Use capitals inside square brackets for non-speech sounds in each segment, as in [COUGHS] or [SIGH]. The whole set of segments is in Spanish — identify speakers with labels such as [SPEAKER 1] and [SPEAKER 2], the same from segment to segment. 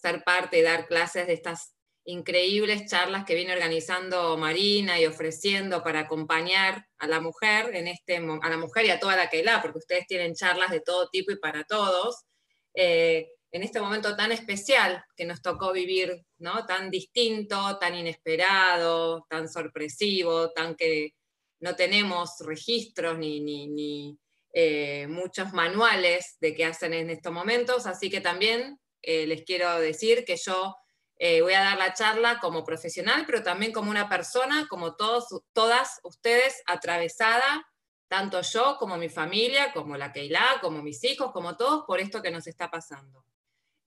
[SPEAKER 1] ser parte y dar clases de estas increíbles charlas que viene organizando Marina y ofreciendo para acompañar a la mujer en este a la mujer y a toda la que la, porque ustedes tienen charlas de todo tipo y para todos. Eh, en este momento tan especial que nos tocó vivir, ¿no? Tan distinto, tan inesperado, tan sorpresivo, tan que no tenemos registros ni, ni, eh, muchos manuales de qué hacen en estos momentos, así que también eh, les quiero decir que yo eh, voy a dar la charla como profesional, pero también como una persona, como todos, todas ustedes, atravesada, tanto yo como mi familia, como la Keila, como mis hijos, como todos, por esto que nos está pasando.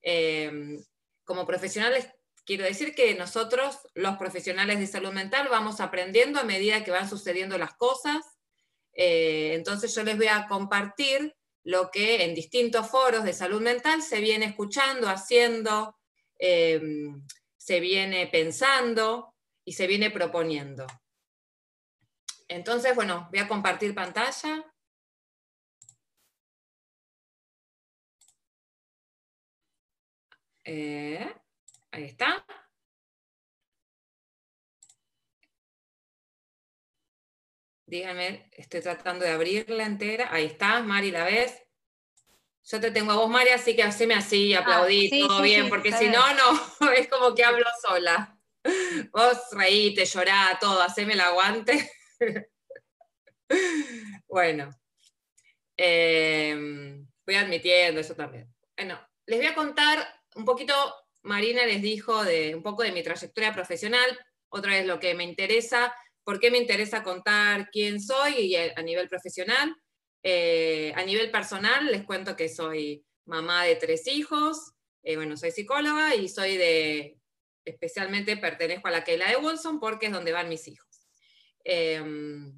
[SPEAKER 1] Em, como profesionales, quiero decir que nosotros, los profesionales de salud mental, vamos aprendiendo a medida que van sucediendo las cosas. Eh, entonces yo les voy a compartir lo que en distintos foros de salud mental se viene escuchando, haciendo, Em, se viene pensando y se viene proponiendo. Entonces, bueno, voy a compartir pantalla. Eh, ahí está. Díganme, estoy tratando de abrirla entera. Ahí está, Mari, ¿la ves? yo te tengo a vos, María, así que haceme así, ah, aplaudí, todo bien, porque si no, no, [LAUGHS] es como que hablo sola. Vos reíte, llorá, todo, haceme el aguante. [LAUGHS] bueno, em, voy admitiendo eso también. Bueno, les voy a contar un poquito, Marina les dijo de un poco de mi trayectoria profesional, otra vez lo que me interesa, por qué me interesa contar quién soy y a nivel profesional. Eh, a nivel personal, les cuento que soy mamá de tres hijos, eh, bueno, soy psicóloga y soy de, especialmente pertenezco a la Keila de Wilson porque es donde van mis hijos. Em,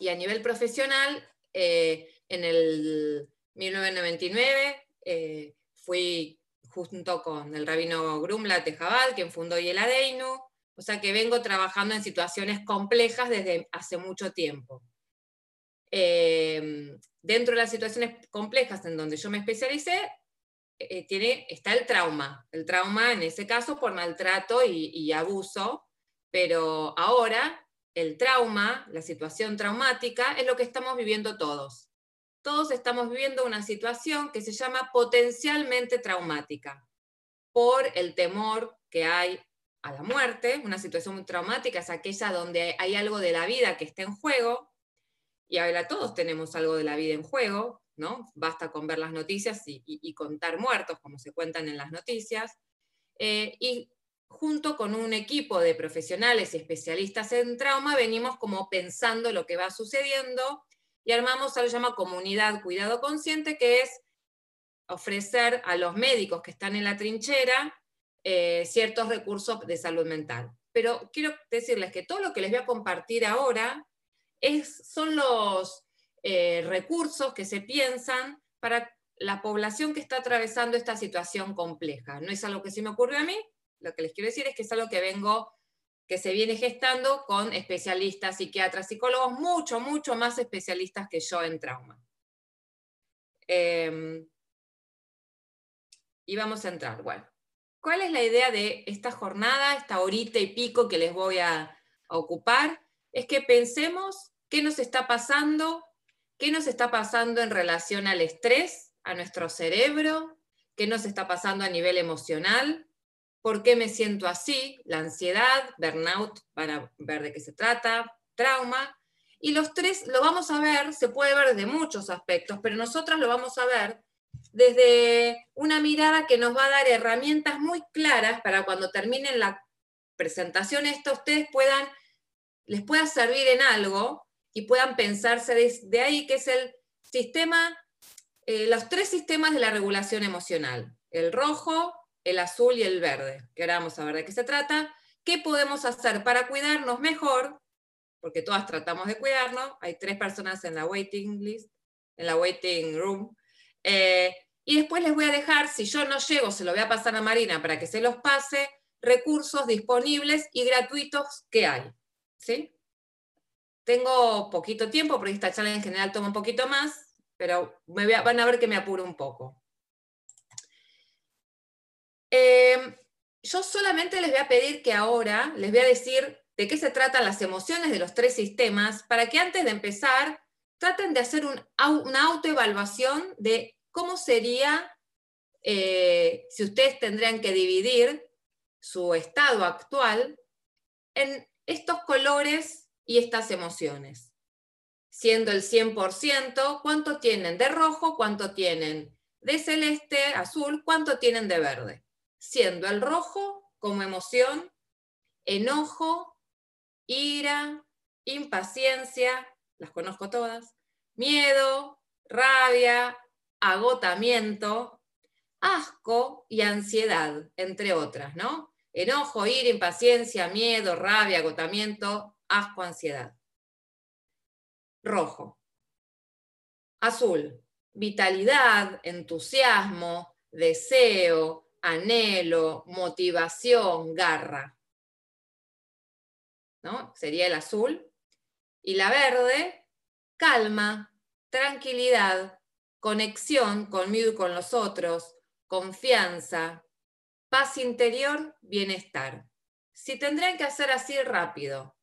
[SPEAKER 1] y a nivel profesional, eh, en el 1999 fui junto con el rabino Grumla Tejabal, quien fundó Yeladeinu, o sea que vengo trabajando en situaciones complejas desde hace mucho tiempo. Em, dentro de las situaciones complejas en donde yo me especialicé, eh, tiene, está el trauma. El trauma en ese caso por maltrato y, y abuso, pero ahora el trauma, la situación traumática, es lo que estamos viviendo todos. Todos estamos viviendo una situación que se llama potencialmente traumática por el temor que hay a la muerte. Una situación muy traumática es aquella donde hay algo de la vida que está en juego, y ahora todos tenemos algo de la vida en juego, ¿no? Basta con ver las noticias y, contar muertos, como se cuentan en las noticias. Eh, y junto con un equipo de profesionales y especialistas en trauma, venimos como pensando lo que va sucediendo y armamos algo que se llama comunidad cuidado consciente, que es ofrecer a los médicos que están en la trinchera eh, ciertos recursos de salud mental. Pero quiero decirles que todo lo que les voy a compartir ahora son los eh, recursos que se piensan para la población que está atravesando esta situación compleja. No es algo que se me ocurrió a mí, lo que les quiero decir es que es algo que vengo, que se viene gestando con especialistas, psiquiatras, psicólogos, mucho, mucho más especialistas que yo en trauma. Em, y vamos a entrar. Bueno, ¿cuál es la idea de esta jornada, esta horita y pico que les voy a ocupar? Es que pensemos qué nos está pasando, qué nos está pasando en relación al estrés, a nuestro cerebro, qué nos está pasando a nivel emocional, por qué me siento así, la ansiedad, burnout, para ver de qué se trata, trauma. Y los tres lo vamos a ver, se puede ver desde muchos aspectos, pero nosotros lo vamos a ver desde una mirada que nos va a dar herramientas muy claras para cuando terminen la presentación esto ustedes puedan, les pueda servir en algo y puedan pensarse desde ahí, que es el sistema, eh, los tres sistemas de la regulación emocional, el rojo, el azul y el verde, que ahora vamos a ver de qué se trata, qué podemos hacer para cuidarnos mejor, porque todas tratamos de cuidarnos, hay tres personas en la waiting list, en la waiting room, eh, y después les voy a dejar, si yo no llego, se lo voy a pasar a Marina para que se los pase, recursos disponibles y gratuitos que hay. ¿sí? Tengo poquito tiempo, porque esta charla en general toma un poquito más, pero me van a ver que me apuro un poco. Eh, yo solamente les voy a pedir que ahora les voy a decir de qué se tratan las emociones de los tres sistemas para que antes de empezar traten de hacer una autoevaluación de cómo sería eh, si ustedes tendrían que dividir su estado actual en estos colores y estas emociones. Siendo el 100%, ¿cuánto tienen de rojo? ¿Cuánto tienen de celeste, azul? ¿Cuánto tienen de verde? Siendo el rojo como emoción, enojo, ira, impaciencia, las conozco todas, miedo, rabia, agotamiento, asco y ansiedad, entre otras, ¿no? Enojo, ira, impaciencia, miedo, rabia, agotamiento, asco, ansiedad. Rojo. Azul, vitalidad, entusiasmo, deseo, anhelo, motivación, garra. ¿No? Sería el azul. Y la verde, calma, tranquilidad, conexión conmigo y con los otros, confianza, Paz interior, bienestar. Si tendrían que hacer así rápido,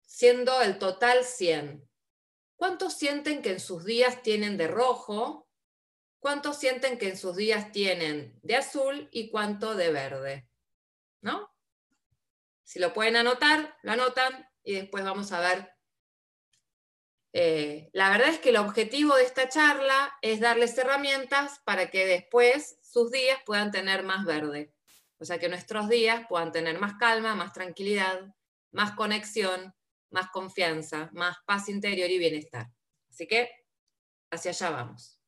[SPEAKER 1] siendo el total 100, ¿cuántos sienten que en sus días tienen de rojo? ¿Cuántos sienten que en sus días tienen de azul y cuánto de verde? ¿No? Si lo pueden anotar, lo anotan y después vamos a ver. Eh, la verdad es que el objetivo de esta charla es darles herramientas para que después sus días puedan tener más verde. O sea, que nuestros días puedan tener más calma, más tranquilidad, más conexión, más confianza, más paz interior y bienestar. Así que hacia allá vamos.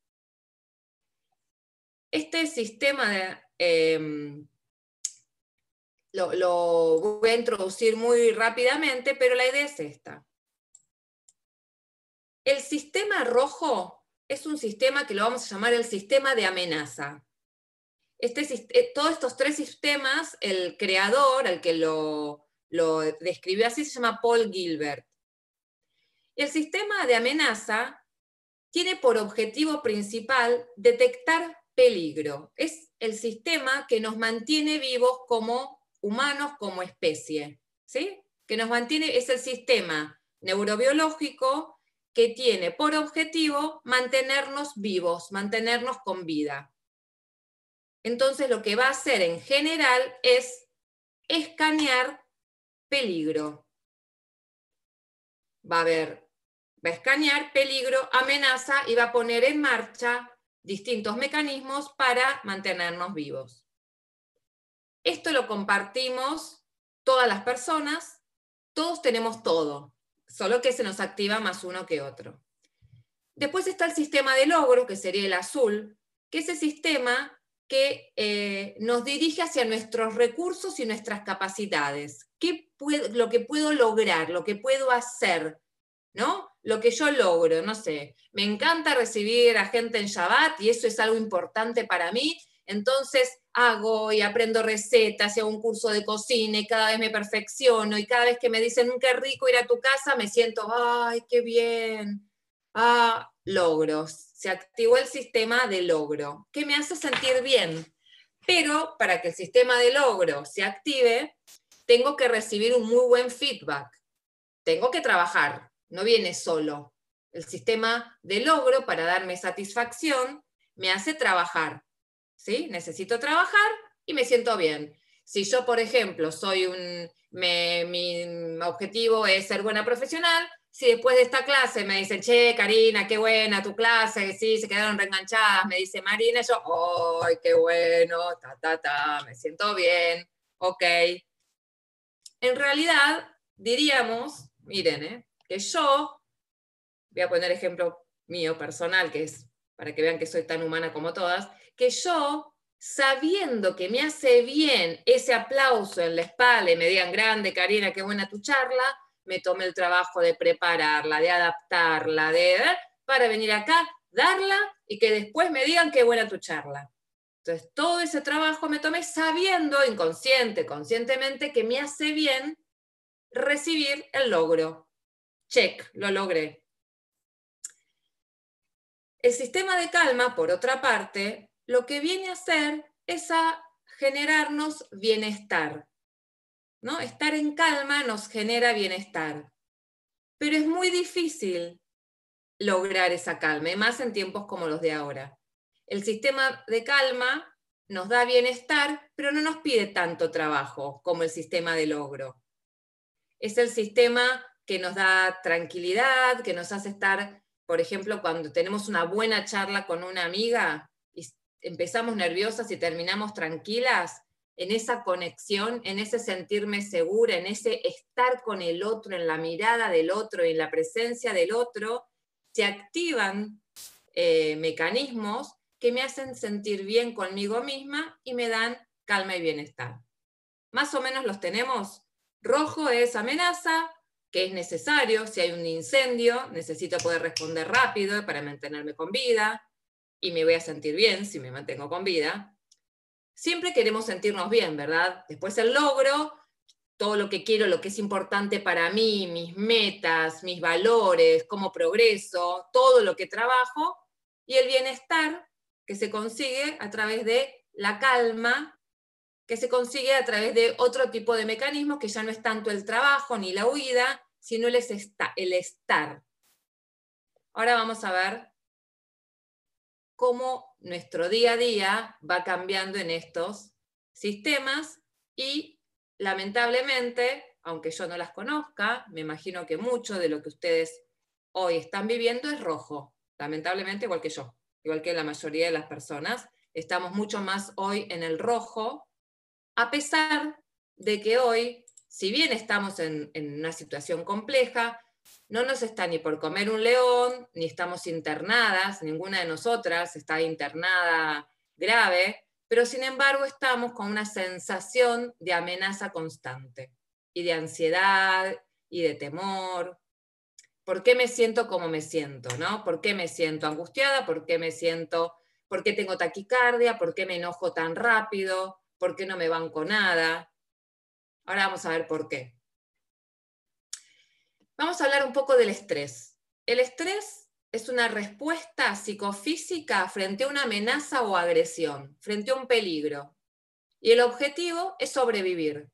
[SPEAKER 1] Este sistema de, em, lo, lo voy a introducir muy rápidamente, pero la idea es esta. El sistema rojo es un sistema que lo vamos a llamar el sistema de amenaza. Este, eh, todos estos tres sistemas, el creador, el que lo, describió así, se llama Paul Gilbert. El sistema de amenaza tiene por objetivo principal detectar peligro. Es el sistema que nos mantiene vivos como humanos, como especie. ¿sí? Que nos mantiene, es el sistema neurobiológico que tiene por objetivo mantenernos vivos, mantenernos con vida entonces lo que va a hacer en general es escanear peligro. Va a ver, va a escanear peligro, amenaza y va a poner en marcha distintos mecanismos para mantenernos vivos. Esto lo compartimos todas las personas, todos tenemos todo, solo que se nos activa más uno que otro. Después está el sistema de logro, que sería el azul, que ese sistema que eh, nos dirige hacia nuestros recursos y nuestras capacidades. ¿Qué lo que puedo lograr, lo que puedo hacer, ¿no? Lo que yo logro, no sé. Me encanta recibir a gente en Shabbat y eso es algo importante para mí. Entonces hago y aprendo recetas y hago un curso de cocina y cada vez me perfecciono y cada vez que me dicen, qué rico ir a tu casa, me siento, ay, qué bien. Ah, logros se activó el sistema de logro, que me hace sentir bien. Pero para que el sistema de logro se active, tengo que recibir un muy buen feedback. Tengo que trabajar, no viene solo. El sistema de logro para darme satisfacción me hace trabajar. ¿Sí? Necesito trabajar y me siento bien. Si yo, por ejemplo, soy un, mi objetivo es ser buena profesional, si después de esta clase me dicen, che, Karina, qué buena tu clase, sí, se quedaron reenganchadas, me dice Marina, yo, ¡ay, qué bueno! Ta, ta, ta, me siento bien, ok. En realidad, diríamos, miren, ¿eh? que yo, voy a poner ejemplo mío personal, que es para que vean que soy tan humana como todas, que yo, sabiendo que me hace bien ese aplauso en la espalda y me digan, grande, Karina, qué buena tu charla, me tomé el trabajo de prepararla, de adaptarla, de para venir acá, darla y que después me digan qué buena tu charla. Entonces, todo ese trabajo me tomé sabiendo, inconsciente, conscientemente, que me hace bien recibir el logro. Check, lo logré. El sistema de calma, por otra parte, lo que viene a hacer es a generarnos bienestar. ¿no? Estar en calma nos genera bienestar. Pero es muy difícil lograr esa calma, y más en tiempos como los de ahora. El sistema de calma nos da bienestar, pero no nos pide tanto trabajo como el sistema de logro. Es el sistema que nos da tranquilidad, que nos hace estar, por ejemplo, cuando tenemos una buena charla con una amiga empezamos nerviosas y terminamos tranquilas, en esa conexión, en ese sentirme segura, en ese estar con el otro, en la mirada del otro, en la presencia del otro, se activan eh, mecanismos que me hacen sentir bien conmigo misma y me dan calma y bienestar. Más o menos los tenemos. Rojo es amenaza, que es necesario. Si hay un incendio, necesito poder responder rápido para mantenerme con vida y me voy a sentir bien si me mantengo con vida. Siempre queremos sentirnos bien, ¿verdad? Después el logro todo lo que quiero, lo que es importante para mí, mis metas, mis valores, cómo progreso, todo lo que trabajo, y el bienestar que se consigue a través de la calma, que se consigue a través de otro tipo de mecanismos que ya no es tanto el trabajo ni la huida, sino el, el estar. Ahora vamos a ver cómo nuestro día a día va cambiando en estos sistemas y lamentablemente, aunque yo no las conozca, me imagino que mucho de lo que ustedes hoy están viviendo es rojo, lamentablemente igual que yo, igual que la mayoría de las personas, estamos mucho más hoy en el rojo, a pesar de que hoy, si bien estamos en, en una situación compleja, no nos está ni por comer un león, ni estamos internadas, ninguna de nosotras está internada grave, pero sin embargo estamos con una sensación de amenaza constante y de ansiedad y de temor. ¿Por qué me siento como me siento? ¿no? ¿Por qué me siento angustiada? ¿Por qué me siento, por qué tengo taquicardia? ¿Por qué me enojo tan rápido? ¿Por qué no me banco nada? Ahora vamos a ver por qué. Vamos a hablar un poco del estrés. El estrés es una respuesta psicofísica frente a una amenaza o agresión, frente a un peligro. Y el objetivo es sobrevivir.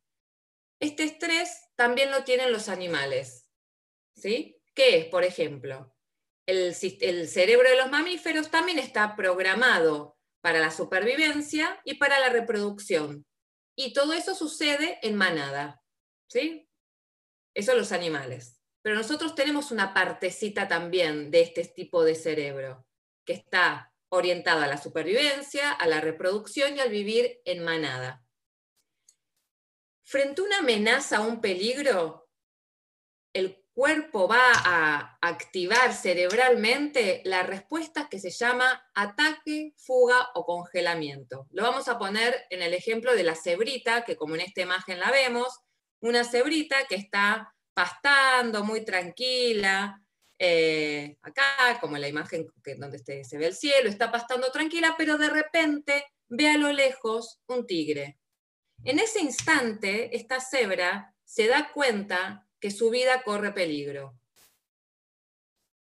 [SPEAKER 1] Este estrés también lo tienen los animales. ¿sí? ¿Qué es, por ejemplo? El, el cerebro de los mamíferos también está programado para la supervivencia y para la reproducción. Y todo eso sucede en manada. ¿sí? Eso los animales. Pero nosotros tenemos una partecita también de este tipo de cerebro, que está orientado a la supervivencia, a la reproducción y al vivir en manada. Frente a una amenaza, a un peligro, el cuerpo va a activar cerebralmente la respuesta que se llama ataque, fuga o congelamiento. Lo vamos a poner en el ejemplo de la cebrita, que como en esta imagen la vemos, una cebrita que está pastando, muy tranquila. Eh, acá, como la imagen donde este, se ve el cielo, está pastando tranquila, pero de repente ve a lo lejos un tigre. En ese instante, esta cebra se da cuenta que su vida corre peligro.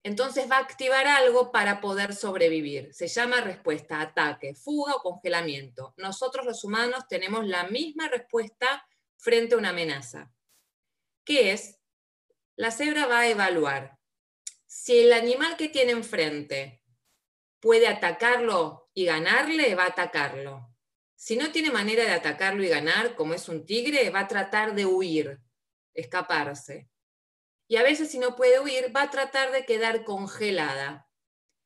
[SPEAKER 1] Entonces va a activar algo para poder sobrevivir. Se llama respuesta, ataque, fuga o congelamiento. Nosotros los humanos tenemos la misma respuesta frente a una amenaza, que es la cebra va a evaluar si el animal que tiene enfrente puede atacarlo y ganarle, va a atacarlo. Si no tiene manera de atacarlo y ganar, como es un tigre, va a tratar de huir, escaparse. Y a veces si no puede huir, va a tratar de quedar congelada.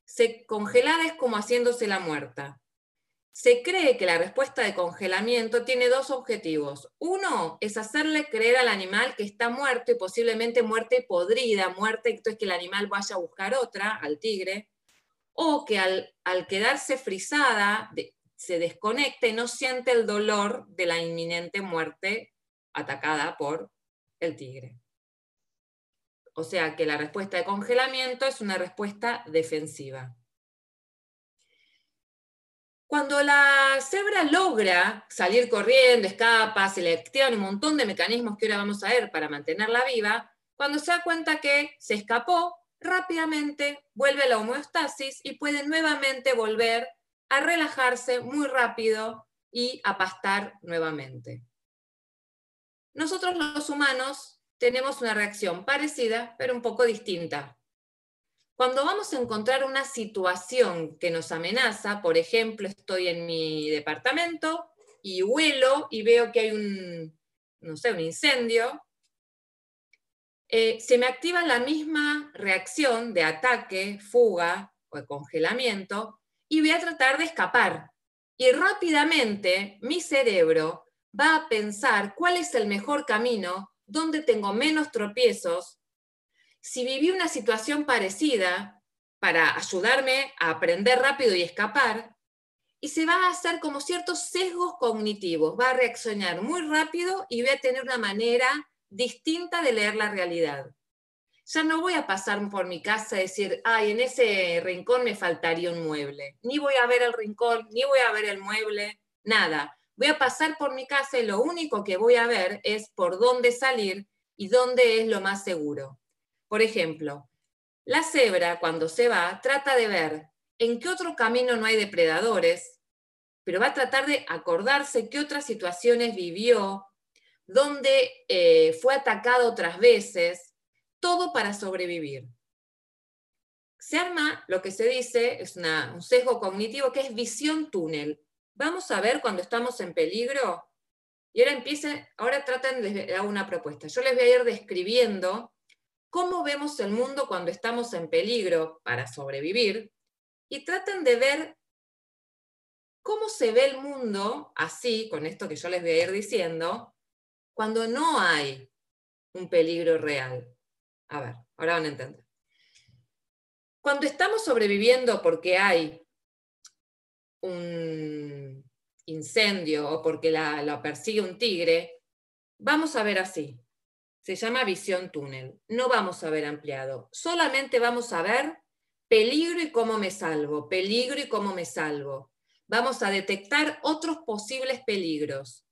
[SPEAKER 1] Se, congelada es como haciéndose la muerta. Se cree que la respuesta de congelamiento tiene dos objetivos. Uno es hacerle creer al animal que está muerto y posiblemente muerte podrida, muerte, entonces que el animal vaya a buscar otra, al tigre, o que al, quedarse frisada se desconecte y no siente el dolor de la inminente muerte atacada por el tigre. O sea que la respuesta de congelamiento es una respuesta defensiva. Cuando la cebra logra salir corriendo, escapa, se le activan un montón de mecanismos que ahora vamos a ver para mantenerla viva, cuando se da cuenta que se escapó, rápidamente vuelve la homeostasis y puede nuevamente volver a relajarse muy rápido y a pastar nuevamente. Nosotros los humanos tenemos una reacción parecida, pero un poco distinta. Cuando vamos a encontrar una situación que nos amenaza, por ejemplo, estoy en mi departamento y huelo y veo que hay un, no sé, un incendio, eh, se me activa la misma reacción de ataque, fuga o congelamiento y voy a tratar de escapar. Y rápidamente mi cerebro va a pensar cuál es el mejor camino, dónde tengo menos tropiezos. Si viví una situación parecida, para ayudarme a aprender rápido y escapar, y se va a hacer como ciertos sesgos cognitivos, va a reaccionar muy rápido y voy a tener una manera distinta de leer la realidad. Ya no voy a pasar por mi casa y decir, ay, en ese rincón me faltaría un mueble. Ni voy a ver el rincón, ni voy a ver el mueble, nada. Voy a pasar por mi casa y lo único que voy a ver es por dónde salir y dónde es lo más seguro. Por ejemplo, la cebra cuando se va trata de ver en qué otro camino no hay depredadores, pero va a tratar de acordarse qué otras situaciones vivió, dónde eh, fue atacado otras veces, todo para sobrevivir. Se arma lo que se dice, es un sesgo cognitivo que es visión túnel. Vamos a ver cuando estamos en peligro. Y ahora empiecen, ahora traten de dar una propuesta. Yo les voy a ir describiendo cómo vemos el mundo cuando estamos en peligro para sobrevivir y traten de ver cómo se ve el mundo así, con esto que yo les voy a ir diciendo, cuando no hay un peligro real. A ver, ahora van a entender. Cuando estamos sobreviviendo porque hay un incendio o porque la, persigue un tigre, vamos a ver así. Se llama visión túnel. No vamos a ver ampliado. Solamente vamos a ver peligro y cómo me salvo, peligro y cómo me salvo. Vamos a detectar otros posibles peligros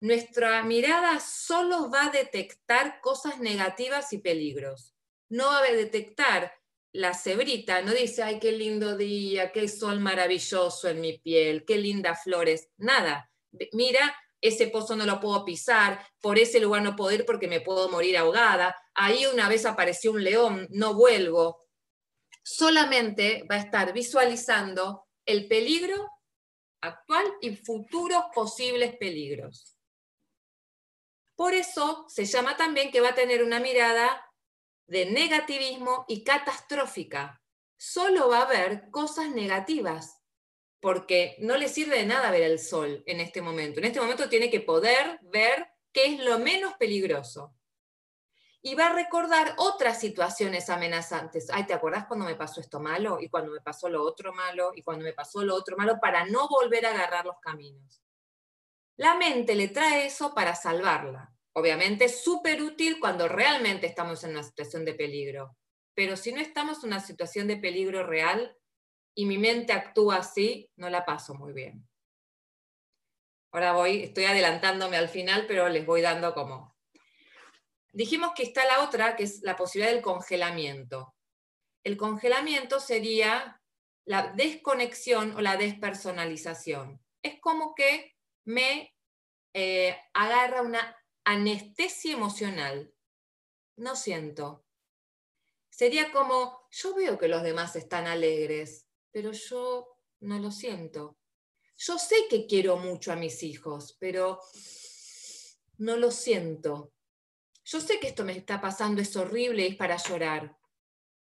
[SPEAKER 1] nuestra mirada solo va a detectar cosas negativas y peligros. No va a detectar la cebrita, no dice, ay, qué lindo día, qué sol maravilloso en mi piel, qué lindas flores, nada. Mira, ese pozo no lo puedo pisar, por ese lugar no puedo ir porque me puedo morir ahogada, ahí una vez apareció un león, no vuelvo. Solamente va a estar visualizando el peligro actual y futuros posibles peligros. Por eso se llama también que va a tener una mirada de negativismo y catastrófica. Solo va a ver cosas negativas, porque no le sirve de nada ver el sol en este momento. En este momento tiene que poder ver qué es lo menos peligroso. Y va a recordar otras situaciones amenazantes. Ay, ¿te acordás cuando me pasó esto malo? Y cuando me pasó lo otro malo, y cuando me pasó lo otro malo, para no volver a agarrar los caminos. La mente le trae eso para salvarla. Obviamente es súper útil cuando realmente estamos en una situación de peligro. Pero si no estamos en una situación de peligro real y mi mente actúa así, no la paso muy bien. Ahora voy, estoy adelantándome al final, pero les voy dando como. Dijimos que está la otra, que es la posibilidad del congelamiento. El congelamiento sería la desconexión o la despersonalización. Es como que me eh, agarra una anestesia emocional. No siento. Sería como, yo veo que los demás están alegres, pero yo no lo siento. Yo sé que quiero mucho a mis hijos, pero no lo siento. Yo sé que esto me está pasando, es horrible es para llorar,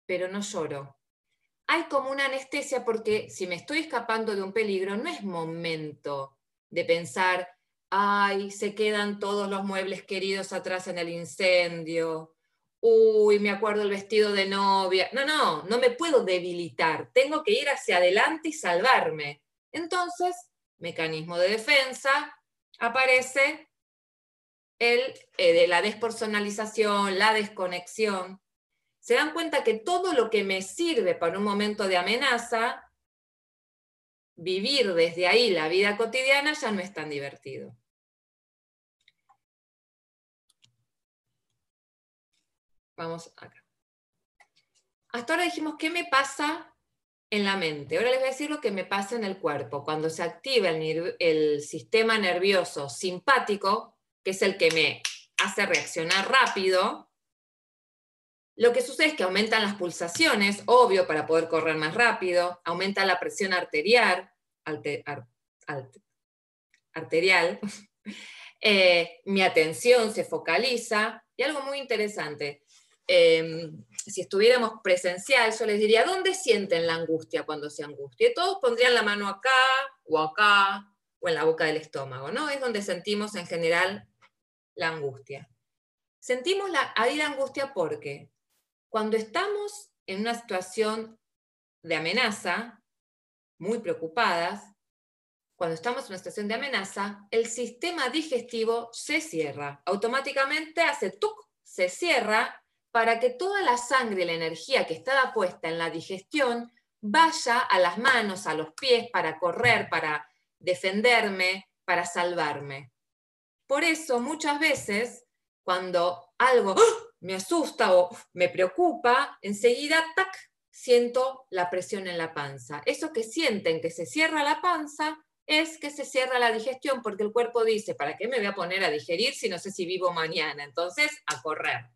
[SPEAKER 1] pero no lloro. Hay como una anestesia porque si me estoy escapando de un peligro, no es momento de pensar, ay, se quedan todos los muebles queridos atrás en el incendio, uy, me acuerdo el vestido de novia. No, no, no me puedo debilitar, tengo que ir hacia adelante y salvarme. Entonces, mecanismo de defensa, aparece el eh, de la despersonalización, la desconexión. Se dan cuenta que todo lo que me sirve para un momento de amenaza vivir desde ahí la vida cotidiana ya no es tan divertido. Vamos acá. Hasta ahora dijimos, ¿qué me pasa en la mente. Ahora les voy a decir lo que me pasa en el cuerpo. Cuando se activa el, el sistema nervioso simpático, que es el que me hace reaccionar rápido, lo que sucede es que aumentan las pulsaciones, obvio, para poder correr más rápido, aumenta la presión arterial, arterial [LAUGHS] eh, mi atención se focaliza, y algo muy interesante, em, si estuviéramos presencial, yo les diría, ¿dónde sienten la angustia cuando se angustia? todos pondrían la mano acá, o acá, o en la boca del estómago, ¿no? Es donde sentimos en general la angustia. Sentimos la, ahí la angustia porque cuando estamos en una situación de amenaza, muy preocupadas, cuando estamos en una situación de amenaza, el sistema digestivo se cierra. Automáticamente hace tuc, se cierra para que toda la sangre y la energía que estaba puesta en la digestión vaya a las manos, a los pies, para correr, para defenderme, para salvarme. Por eso muchas veces, cuando algo ¡ah! me asusta o me preocupa, enseguida, tac, siento la presión en la panza. Eso que sienten que se cierra la panza es que se cierra la digestión porque el cuerpo dice, ¿para qué me voy a poner a digerir si no sé si vivo mañana? Entonces, a correr.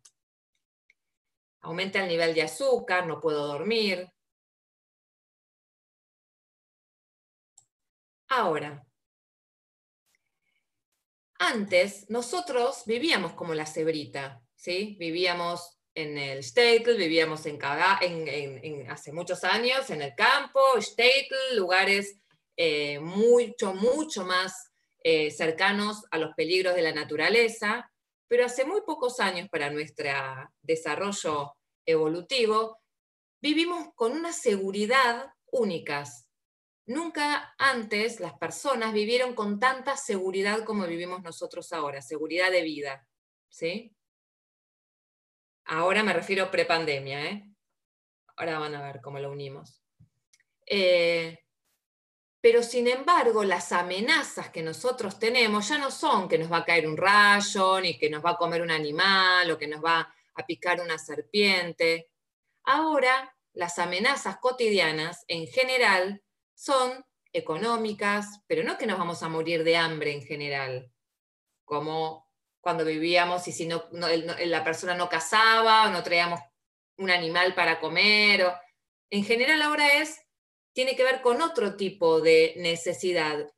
[SPEAKER 1] Aumenta el nivel de azúcar, no puedo dormir. Ahora, antes nosotros vivíamos como la cebrita, ¿sí? Vivíamos en el Statel, vivíamos en, en, hace muchos años en el campo, Statel, lugares eh, mucho, mucho más eh, cercanos a los peligros de la naturaleza, pero hace muy pocos años para nuestro desarrollo evolutivo, vivimos con una seguridad únicas. Nunca antes las personas vivieron con tanta seguridad como vivimos nosotros ahora, seguridad de vida. ¿sí? Ahora me refiero prepandemia, ¿eh? Ahora van a ver cómo lo unimos. Eh, pero sin embargo, las amenazas que nosotros tenemos ya no son que nos va a caer un rayo, ni que nos va a comer un animal, o que nos va a picar una serpiente. Ahora, las amenazas cotidianas en general son económicas, pero no que nos vamos a morir de hambre en general, como cuando vivíamos y si no, la persona no cazaba o no traíamos un animal para comer. O, en general ahora es, tiene que ver con otro tipo de necesidad.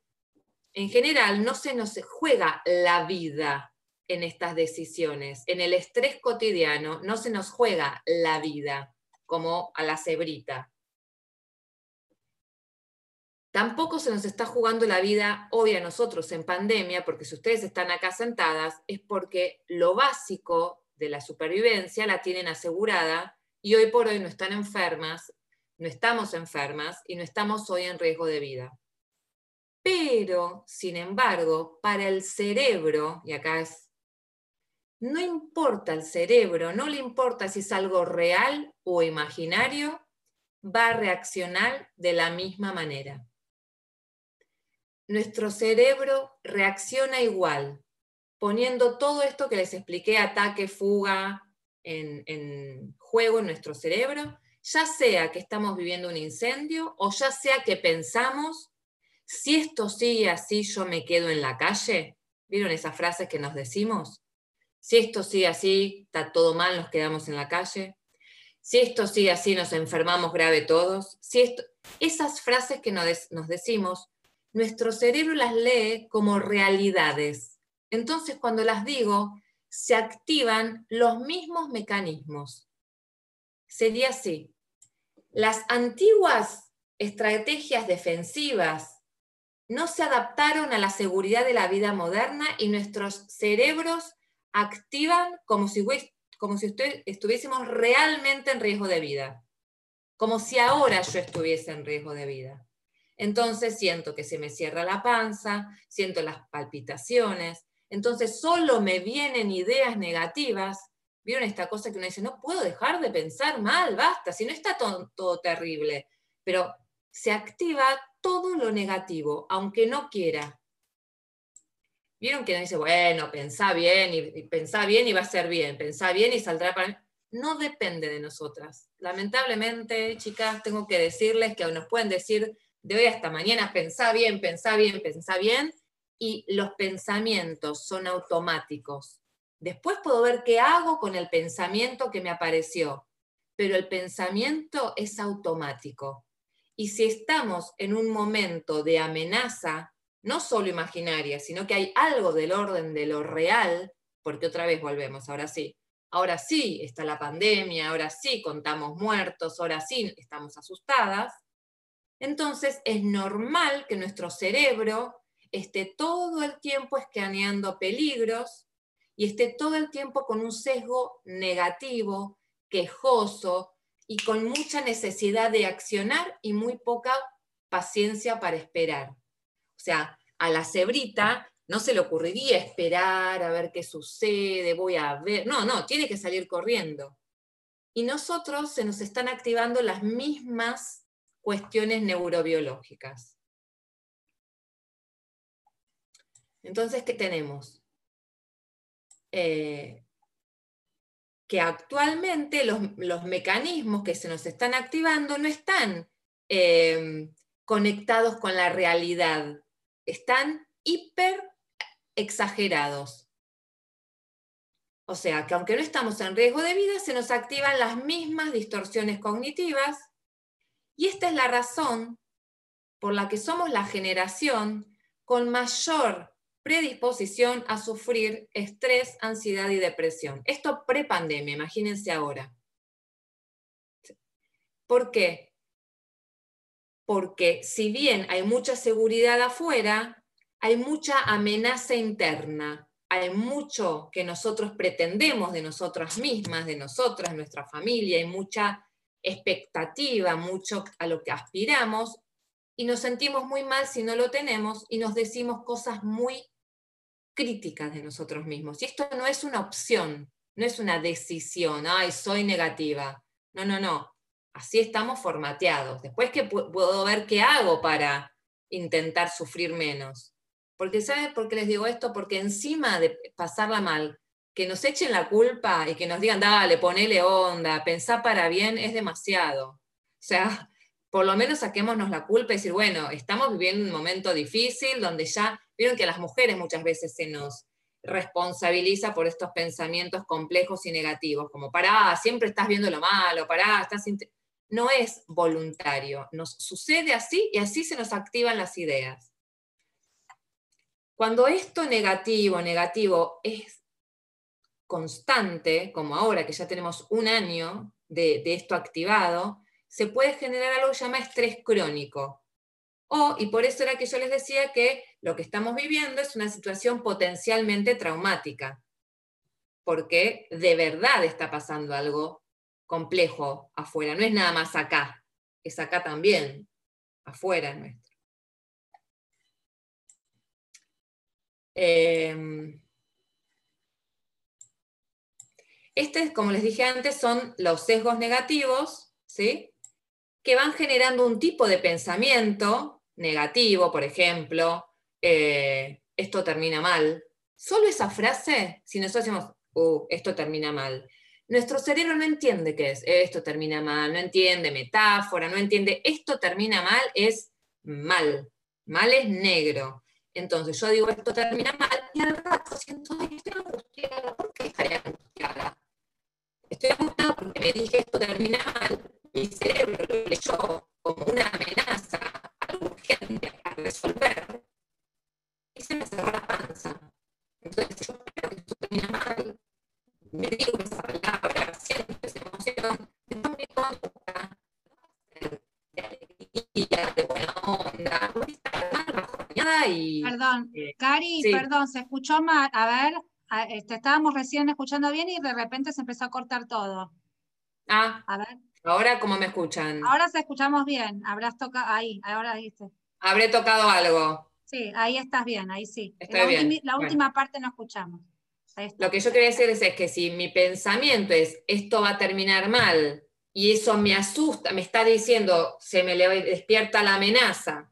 [SPEAKER 1] En general no se nos juega la vida en estas decisiones. En el estrés cotidiano no se nos juega la vida como a la cebrita. Tampoco se nos está jugando la vida hoy a nosotros en pandemia, porque si ustedes están acá sentadas es porque lo básico de la supervivencia la tienen asegurada y hoy por hoy no están enfermas, no estamos enfermas y no estamos hoy en riesgo de vida. Pero, sin embargo, para el cerebro, y acá es, no importa el cerebro, no le importa si es algo real o imaginario, va a reaccionar de la misma manera nuestro cerebro reacciona igual, poniendo todo esto que les expliqué, ataque, fuga, en, juego en nuestro cerebro, ya sea que estamos viviendo un incendio o ya sea que pensamos, si esto sigue así, yo me quedo en la calle. ¿Vieron esas frases que nos decimos? Si esto sigue así, está todo mal, nos quedamos en la calle. Si esto sigue así, nos enfermamos grave todos. Si esto, esas frases que nos decimos nuestro cerebro las lee como realidades. Entonces, cuando las digo, se activan los mismos mecanismos. Sería así. Las antiguas estrategias defensivas no se adaptaron a la seguridad de la vida moderna y nuestros cerebros activan como si, como si estuviésemos realmente en riesgo de vida, como si ahora yo estuviese en riesgo de vida. Entonces siento que se me cierra la panza, siento las palpitaciones, entonces solo me vienen ideas negativas. ¿Vieron esta cosa que uno dice, no puedo dejar de pensar mal, basta, si no está todo, terrible? Pero se activa todo lo negativo, aunque no quiera. ¿Vieron que uno dice, bueno, pensá bien y, pensá bien y va a ser bien, pensá bien y saldrá para... no depende de nosotras. Lamentablemente, chicas, tengo que decirles que nos pueden decir de hoy hasta mañana, pensá bien, pensá bien, pensá bien, y los pensamientos son automáticos. Después puedo ver qué hago con el pensamiento que me apareció, pero el pensamiento es automático. Y si estamos en un momento de amenaza, no solo imaginaria, sino que hay algo del orden de lo real, porque otra vez volvemos, ahora sí, ahora sí está la pandemia, ahora sí contamos muertos, ahora sí estamos asustadas, entonces es normal que nuestro cerebro esté todo el tiempo escaneando peligros y esté todo el tiempo con un sesgo negativo, quejoso y con mucha necesidad de accionar y muy poca paciencia para esperar. O sea, a la cebrita no se le ocurriría esperar a ver qué sucede, voy a ver. No, no, tiene que salir corriendo. Y nosotros se nos están activando las mismas cuestiones neurobiológicas. Entonces, ¿qué tenemos? Eh, que actualmente los, mecanismos que se nos están activando no están eh, conectados con la realidad, están hiper exagerados. O sea, que aunque no estamos en riesgo de vida, se nos activan las mismas distorsiones cognitivas y esta es la razón por la que somos la generación con mayor predisposición a sufrir estrés, ansiedad y depresión. Esto pre-pandemia, imagínense ahora. ¿Por qué? Porque si bien hay mucha seguridad afuera, hay mucha amenaza interna, hay mucho que nosotros pretendemos de nosotras mismas, de nosotras, nuestra familia, hay mucha expectativa, mucho a lo que aspiramos, y nos sentimos muy mal si no lo tenemos y nos decimos cosas muy críticas de nosotros mismos. Y esto no es una opción, no es una decisión, ay, soy negativa. No, no, no. Así estamos formateados. Después que puedo ver qué hago para intentar sufrir menos. Porque, ¿saben por qué les digo esto? Porque encima de pasarla mal, que nos echen la culpa y que nos digan, dale, ponele onda, pensá para bien, es demasiado. O sea, por lo menos saquémonos la culpa y decir, bueno, estamos viviendo un momento difícil donde ya, vieron que a las mujeres muchas veces se nos responsabiliza por estos pensamientos complejos y negativos, como, pará, siempre estás viendo lo malo, pará, estás... No es voluntario, nos sucede así y así se nos activan las ideas. Cuando esto negativo, negativo es constante, como ahora que ya tenemos un año de, esto activado, se puede generar algo que se llama estrés crónico. O, y por eso era que yo les decía que lo que estamos viviendo es una situación potencialmente traumática, porque de verdad está pasando algo complejo afuera, no es nada más acá, es acá también, afuera nuestro. Eh, este, como les dije antes, son los sesgos negativos, ¿sí? Que van generando un tipo de pensamiento negativo, por ejemplo, eh, esto termina mal. Solo esa frase, si nosotros decimos, uh, esto termina mal, nuestro cerebro no entiende qué es, esto termina mal, no entiende metáfora, no entiende, esto termina mal, es mal, mal es negro. Entonces yo digo, esto termina mal, y al rato siento, estoy angustiada, ¿por qué estaría angustiada? Estoy angustiada porque me dije, esto termina mal, mi cerebro lo leyó como una amenaza, algo urgente a resolver, y se me cerró la panza. Entonces yo creo que esto termina mal, me digo esa palabra, siento esa emoción, después me conducta, de alegría, de buena onda, estar mal,
[SPEAKER 2] Perdón, eh, Cari, perdón, se escuchó mal. A ver, este, estábamos recién escuchando bien y de repente se empezó a cortar todo.
[SPEAKER 1] Ah, a ver. Ahora, ¿cómo me escuchan?
[SPEAKER 2] Ahora se escuchamos bien. Habrás tocado ahí, ahora viste.
[SPEAKER 1] Habré tocado algo.
[SPEAKER 2] Sí, ahí estás bien, ahí sí. la, bien. la última parte no escuchamos.
[SPEAKER 1] Lo que yo quería decir es, es que si mi pensamiento es esto va a terminar mal y eso me asusta, me está diciendo, se me despierta la amenaza,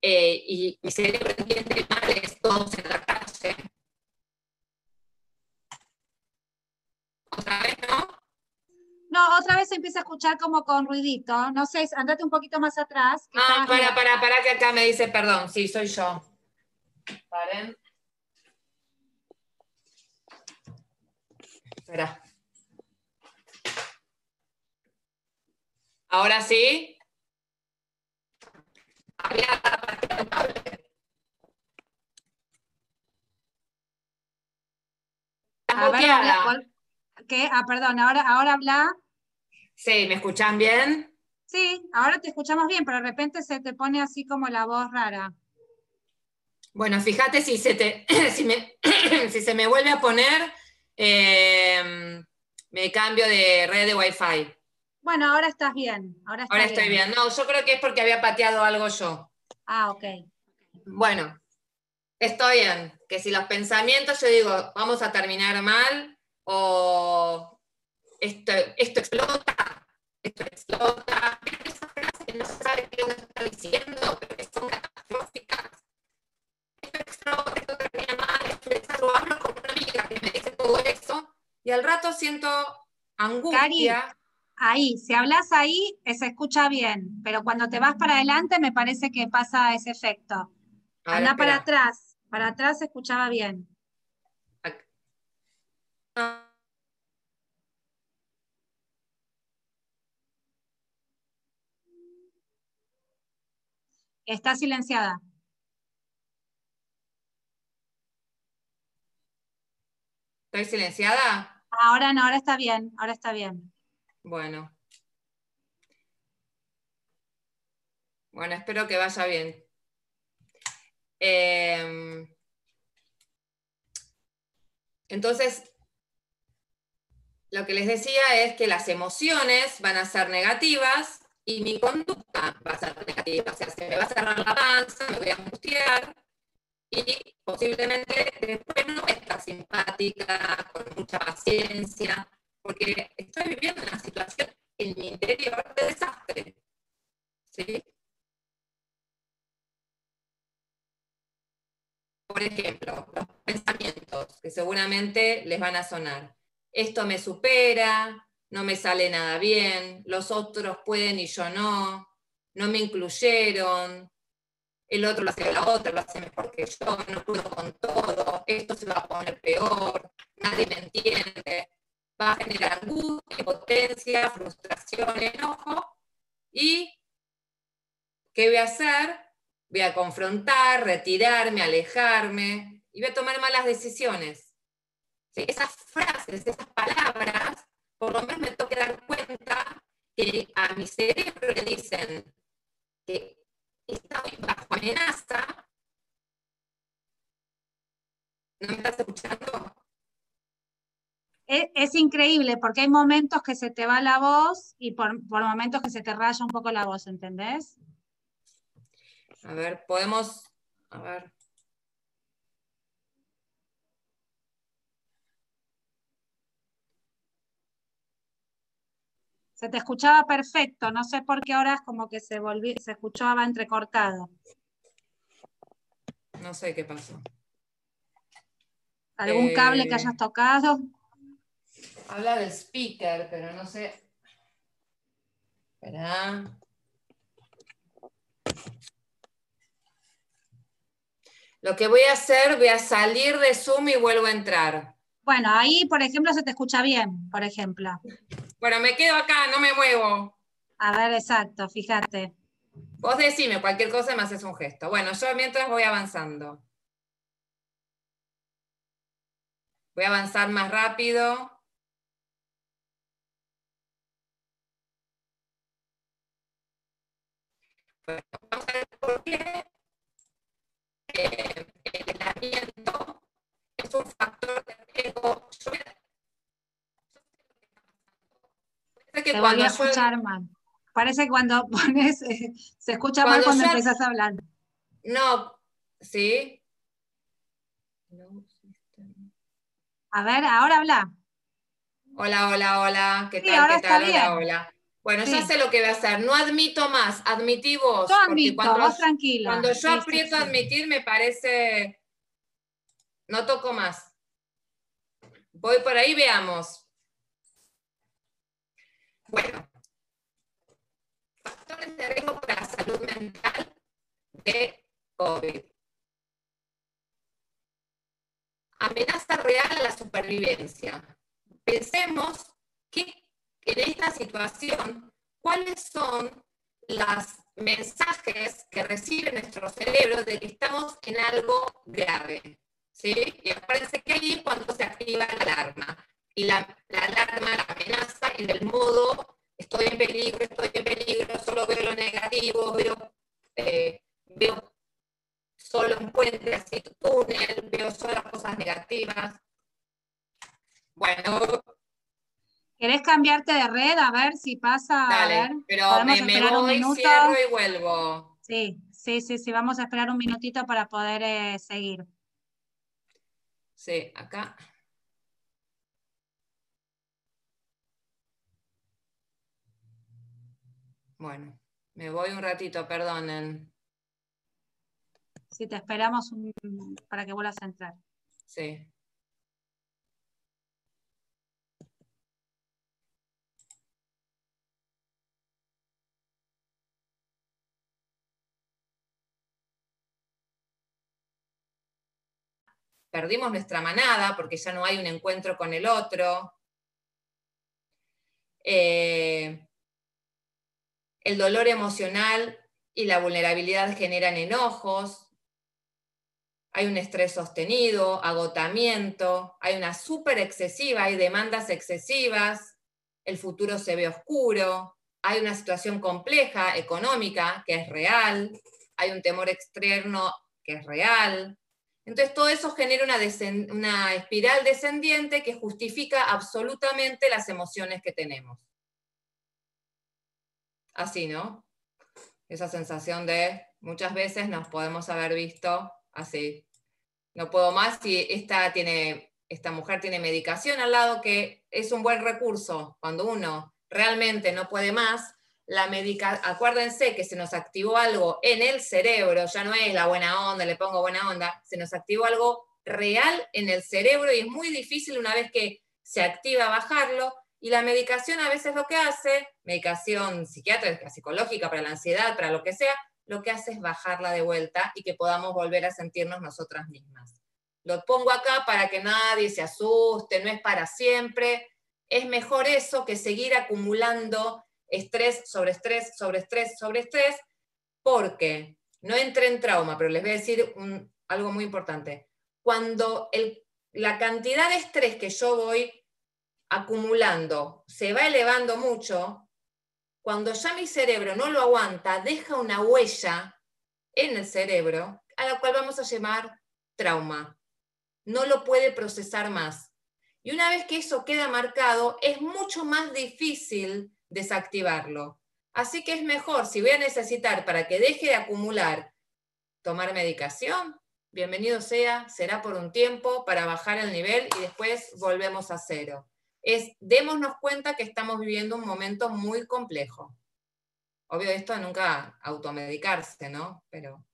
[SPEAKER 1] eh, y mi cerebro entiende mal es todos en la calle. ¿Otra vez no?
[SPEAKER 2] No, otra vez se empieza a escuchar como con ruidito. No sé, andate un poquito más atrás.
[SPEAKER 1] ah, para, para, para, que acá me dice perdón. Sí, soy yo. Paren. Espera. ¿Ahora sí?
[SPEAKER 2] A ver, Ah, perdón, ahora, ahora habla.
[SPEAKER 1] Sí, ¿me escuchan bien?
[SPEAKER 2] Sí, ahora te escuchamos bien, pero de repente se te pone así como la voz rara.
[SPEAKER 1] Bueno, fíjate si se, te, [COUGHS] [COUGHS] si se me vuelve a poner, em, me cambio de red de Wi-Fi.
[SPEAKER 2] Bueno, ahora estás bien. Ahora,
[SPEAKER 1] ahora estoy bien. No, yo creo que es porque había pateado algo yo.
[SPEAKER 2] Ah, ok.
[SPEAKER 1] Bueno, estoy bien. Que si los pensamientos, yo digo, vamos a terminar mal, o esto, esto explota, esto explota. Esas frases que no se sabe qué uno está diciendo, pero que son catastróficas. Esto explota, esto termina mal, esto es hablo con una amiga que me dice todo eso, y al rato siento angustia
[SPEAKER 2] ahí, si hablas ahí, se escucha bien, pero cuando te vas para adelante me parece que pasa ese efecto. Anda para atrás, para atrás se escuchaba bien. Está silenciada.
[SPEAKER 1] ¿Estoy silenciada?
[SPEAKER 2] Ahora no, ahora está bien, ahora está bien.
[SPEAKER 1] Bueno. Bueno, espero que vaya bien. Em, entonces, lo que les decía es que las emociones van a ser negativas y mi conducta va a ser negativa. O sea, se me va a cerrar la panza, me voy a angustiar y posiblemente después no estar simpática, con mucha paciencia, porque estoy viviendo una situación en mi interior de desastre. ¿Sí? Por ejemplo, los pensamientos que seguramente les van a sonar. Esto me supera, no me sale nada bien, los otros pueden y yo no, no me incluyeron, el otro lo hace la otra, lo hace mejor que yo, no puedo con todo, esto se va a poner peor, nadie me entiende va a generar angustia, impotencia, frustración, enojo. ¿Y qué voy a hacer? Voy a confrontar, retirarme, alejarme y voy a tomar malas decisiones. Esas frases, esas palabras, por lo menos me tengo que dar cuenta que a mi cerebro le dicen que está bajo amenaza. ¿No me estás escuchando?
[SPEAKER 2] es, increíble porque hay momentos que se te va la voz y por, momentos que se te raya un poco la voz, ¿entendés?
[SPEAKER 1] A ver, podemos, a ver.
[SPEAKER 2] Se te escuchaba perfecto, no sé por qué ahora es como que se volvió, se escuchaba entrecortado.
[SPEAKER 1] No sé qué pasó.
[SPEAKER 2] ¿Algún cable que eh, hayas tocado?
[SPEAKER 1] Habla del speaker, pero no sé. Espera. Lo que voy a hacer, voy a salir de Zoom y vuelvo a entrar.
[SPEAKER 2] Bueno, ahí, por ejemplo, se te escucha bien, por ejemplo.
[SPEAKER 1] Bueno, me quedo acá, no me muevo.
[SPEAKER 2] A ver, exacto, fíjate.
[SPEAKER 1] Vos decime cualquier cosa me haces un gesto. Bueno, yo mientras voy avanzando. Voy a avanzar más rápido. vamos a ver por qué eh, el aislamiento es un factor de riesgo.
[SPEAKER 2] Que Te voy a escuchar mal. Parece que cuando [LAUGHS] pones, eh, se escucha mal cuando empiezas a hablar.
[SPEAKER 1] No, ¿sí?
[SPEAKER 2] A ver, ahora habla.
[SPEAKER 1] Hola, hola, hola. ¿Qué tal? ¿Qué tal? Hola, hola. Bueno, ya sé lo que voy a hacer. No admito más, admití vos.
[SPEAKER 2] Yo admito, cuando, vos tranquila.
[SPEAKER 1] Cuando yo aprieto admitir me parece... No toco más. Voy por ahí, veamos. Bueno, factores de riesgo para la salud mental de COVID. Amenaza real a la supervivencia. Pensemos que en esta situación, ¿cuáles son los mensajes que recibe nuestro cerebro de que estamos en algo grave? ¿sí? Y acuérdense que ahí cuando se activa la alarma. Y la, alarma, la amenaza en el modo estoy en peligro, estoy en peligro, solo veo lo negativo, veo, eh, veo solo un puente, así túnel, veo solo las cosas negativas. Bueno.
[SPEAKER 2] ¿Querés cambiarte de red? A ver si pasa.
[SPEAKER 1] Dale, pero me, me voy, cierro y vuelvo.
[SPEAKER 2] Sí, sí, sí, sí, vamos a esperar un minutito para poder eh, seguir.
[SPEAKER 1] Sí, acá. Bueno, me voy un ratito, perdonen.
[SPEAKER 2] Sí, te esperamos para que vuelvas a entrar.
[SPEAKER 1] Sí. perdimos nuestra manada porque ya no hay un encuentro con el otro. Eh, el dolor emocional y la vulnerabilidad generan enojos, hay un estrés sostenido, agotamiento, hay una súper excesiva, hay demandas excesivas, el futuro se ve oscuro, hay una situación compleja económica que es real, hay un temor externo que es real, entonces todo eso genera una, una espiral descendiente que justifica absolutamente las emociones que tenemos. Así, ¿no? Esa sensación de muchas veces nos podemos haber visto así. No puedo más si esta, tiene, esta mujer tiene medicación al lado, que es un buen recurso cuando uno realmente no puede más, la medica, acuérdense que se nos activó algo en el cerebro, ya no es la buena onda, le pongo buena onda, se nos activó algo real en el cerebro y es muy difícil una vez que se activa bajarlo. Y la medicación a veces lo que hace, medicación psiquiátrica, psicológica, para la ansiedad, para lo que sea, lo que hace es bajarla de vuelta y que podamos volver a sentirnos nosotras mismas. Lo pongo acá para que nadie se asuste, no es para siempre. Es mejor eso que seguir acumulando estrés sobre estrés sobre estrés sobre estrés, porque no entré en trauma, pero les voy a decir algo muy importante. Cuando la cantidad de estrés que yo voy acumulando se va elevando mucho, cuando ya mi cerebro no lo aguanta, deja una huella en el cerebro, a la cual vamos a llamar trauma. No lo puede procesar más. Y una vez que eso queda marcado, es mucho más difícil desactivarlo. Así que es mejor, si voy a necesitar para que deje de acumular, tomar medicación, bienvenido sea, será por un tiempo para bajar el nivel y después volvemos a cero. Es, démonos cuenta que estamos viviendo un momento muy complejo. Obvio, esto nunca automedicarse, ¿no? Pero.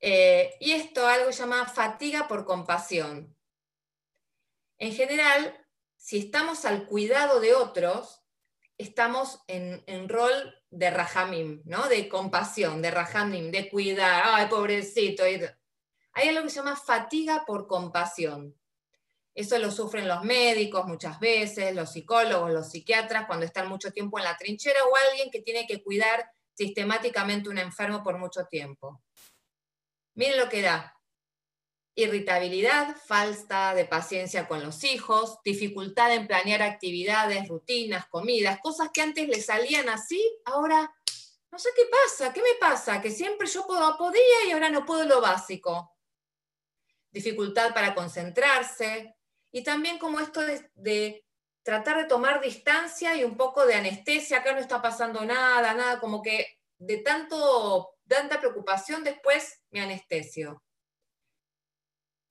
[SPEAKER 1] Eh, y esto algo se llama fatiga por compasión. En general, si estamos al cuidado de otros, estamos en, rol de rajamim, ¿no? De compasión, de rajamim, de cuidar, ay, pobrecito. Hay algo que se llama fatiga por compasión. Eso lo sufren los médicos muchas veces, los psicólogos, los psiquiatras, cuando están mucho tiempo en la trinchera o alguien que tiene que cuidar sistemáticamente un enfermo por mucho tiempo. Miren lo que da irritabilidad, falta de paciencia con los hijos, dificultad en planear actividades, rutinas, comidas, cosas que antes le salían así, ahora no sé qué pasa, qué me pasa, que siempre yo podía y ahora no puedo lo básico. Dificultad para concentrarse y también como esto de, tratar de tomar distancia y un poco de anestesia, acá no está pasando nada, nada, como que de tanto, tanta preocupación después me anestesio.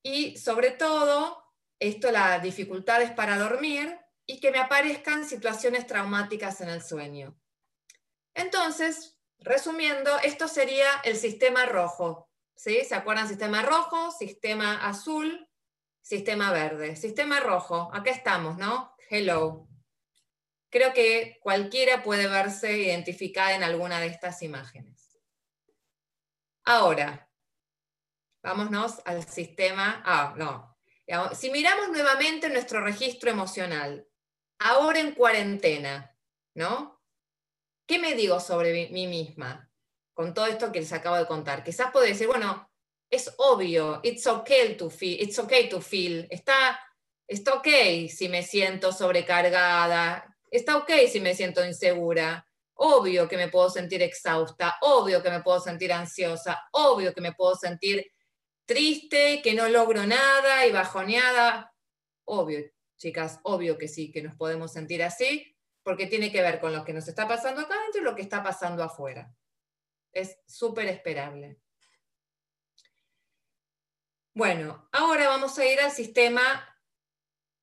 [SPEAKER 1] Y sobre todo, esto, las dificultades para dormir y que me aparezcan situaciones traumáticas en el sueño. Entonces, resumiendo, esto sería el sistema rojo. ¿sí? ¿Se acuerdan? Sistema rojo, sistema azul, sistema verde. Sistema rojo, acá estamos, ¿no? Hello. Creo que cualquiera puede verse identificada en alguna de estas imágenes. Ahora, vámonos al sistema. Ah, no. Si miramos nuevamente nuestro registro emocional, ahora en cuarentena, ¿no? ¿Qué me digo sobre mí misma con todo esto que les acabo de contar? Quizás puedo decir, bueno, es obvio, it's okay to feel, it's okay to feel, está, está ok si me siento sobrecargada, está ok si me siento insegura, obvio que me puedo sentir exhausta, obvio que me puedo sentir ansiosa, obvio que me puedo sentir triste, que no logro nada y bajoneada, obvio, chicas, obvio que sí, que nos podemos sentir así, porque tiene que ver con lo que nos está pasando acá adentro y lo que está pasando afuera. Es súper esperable. Bueno, ahora vamos a ir al sistema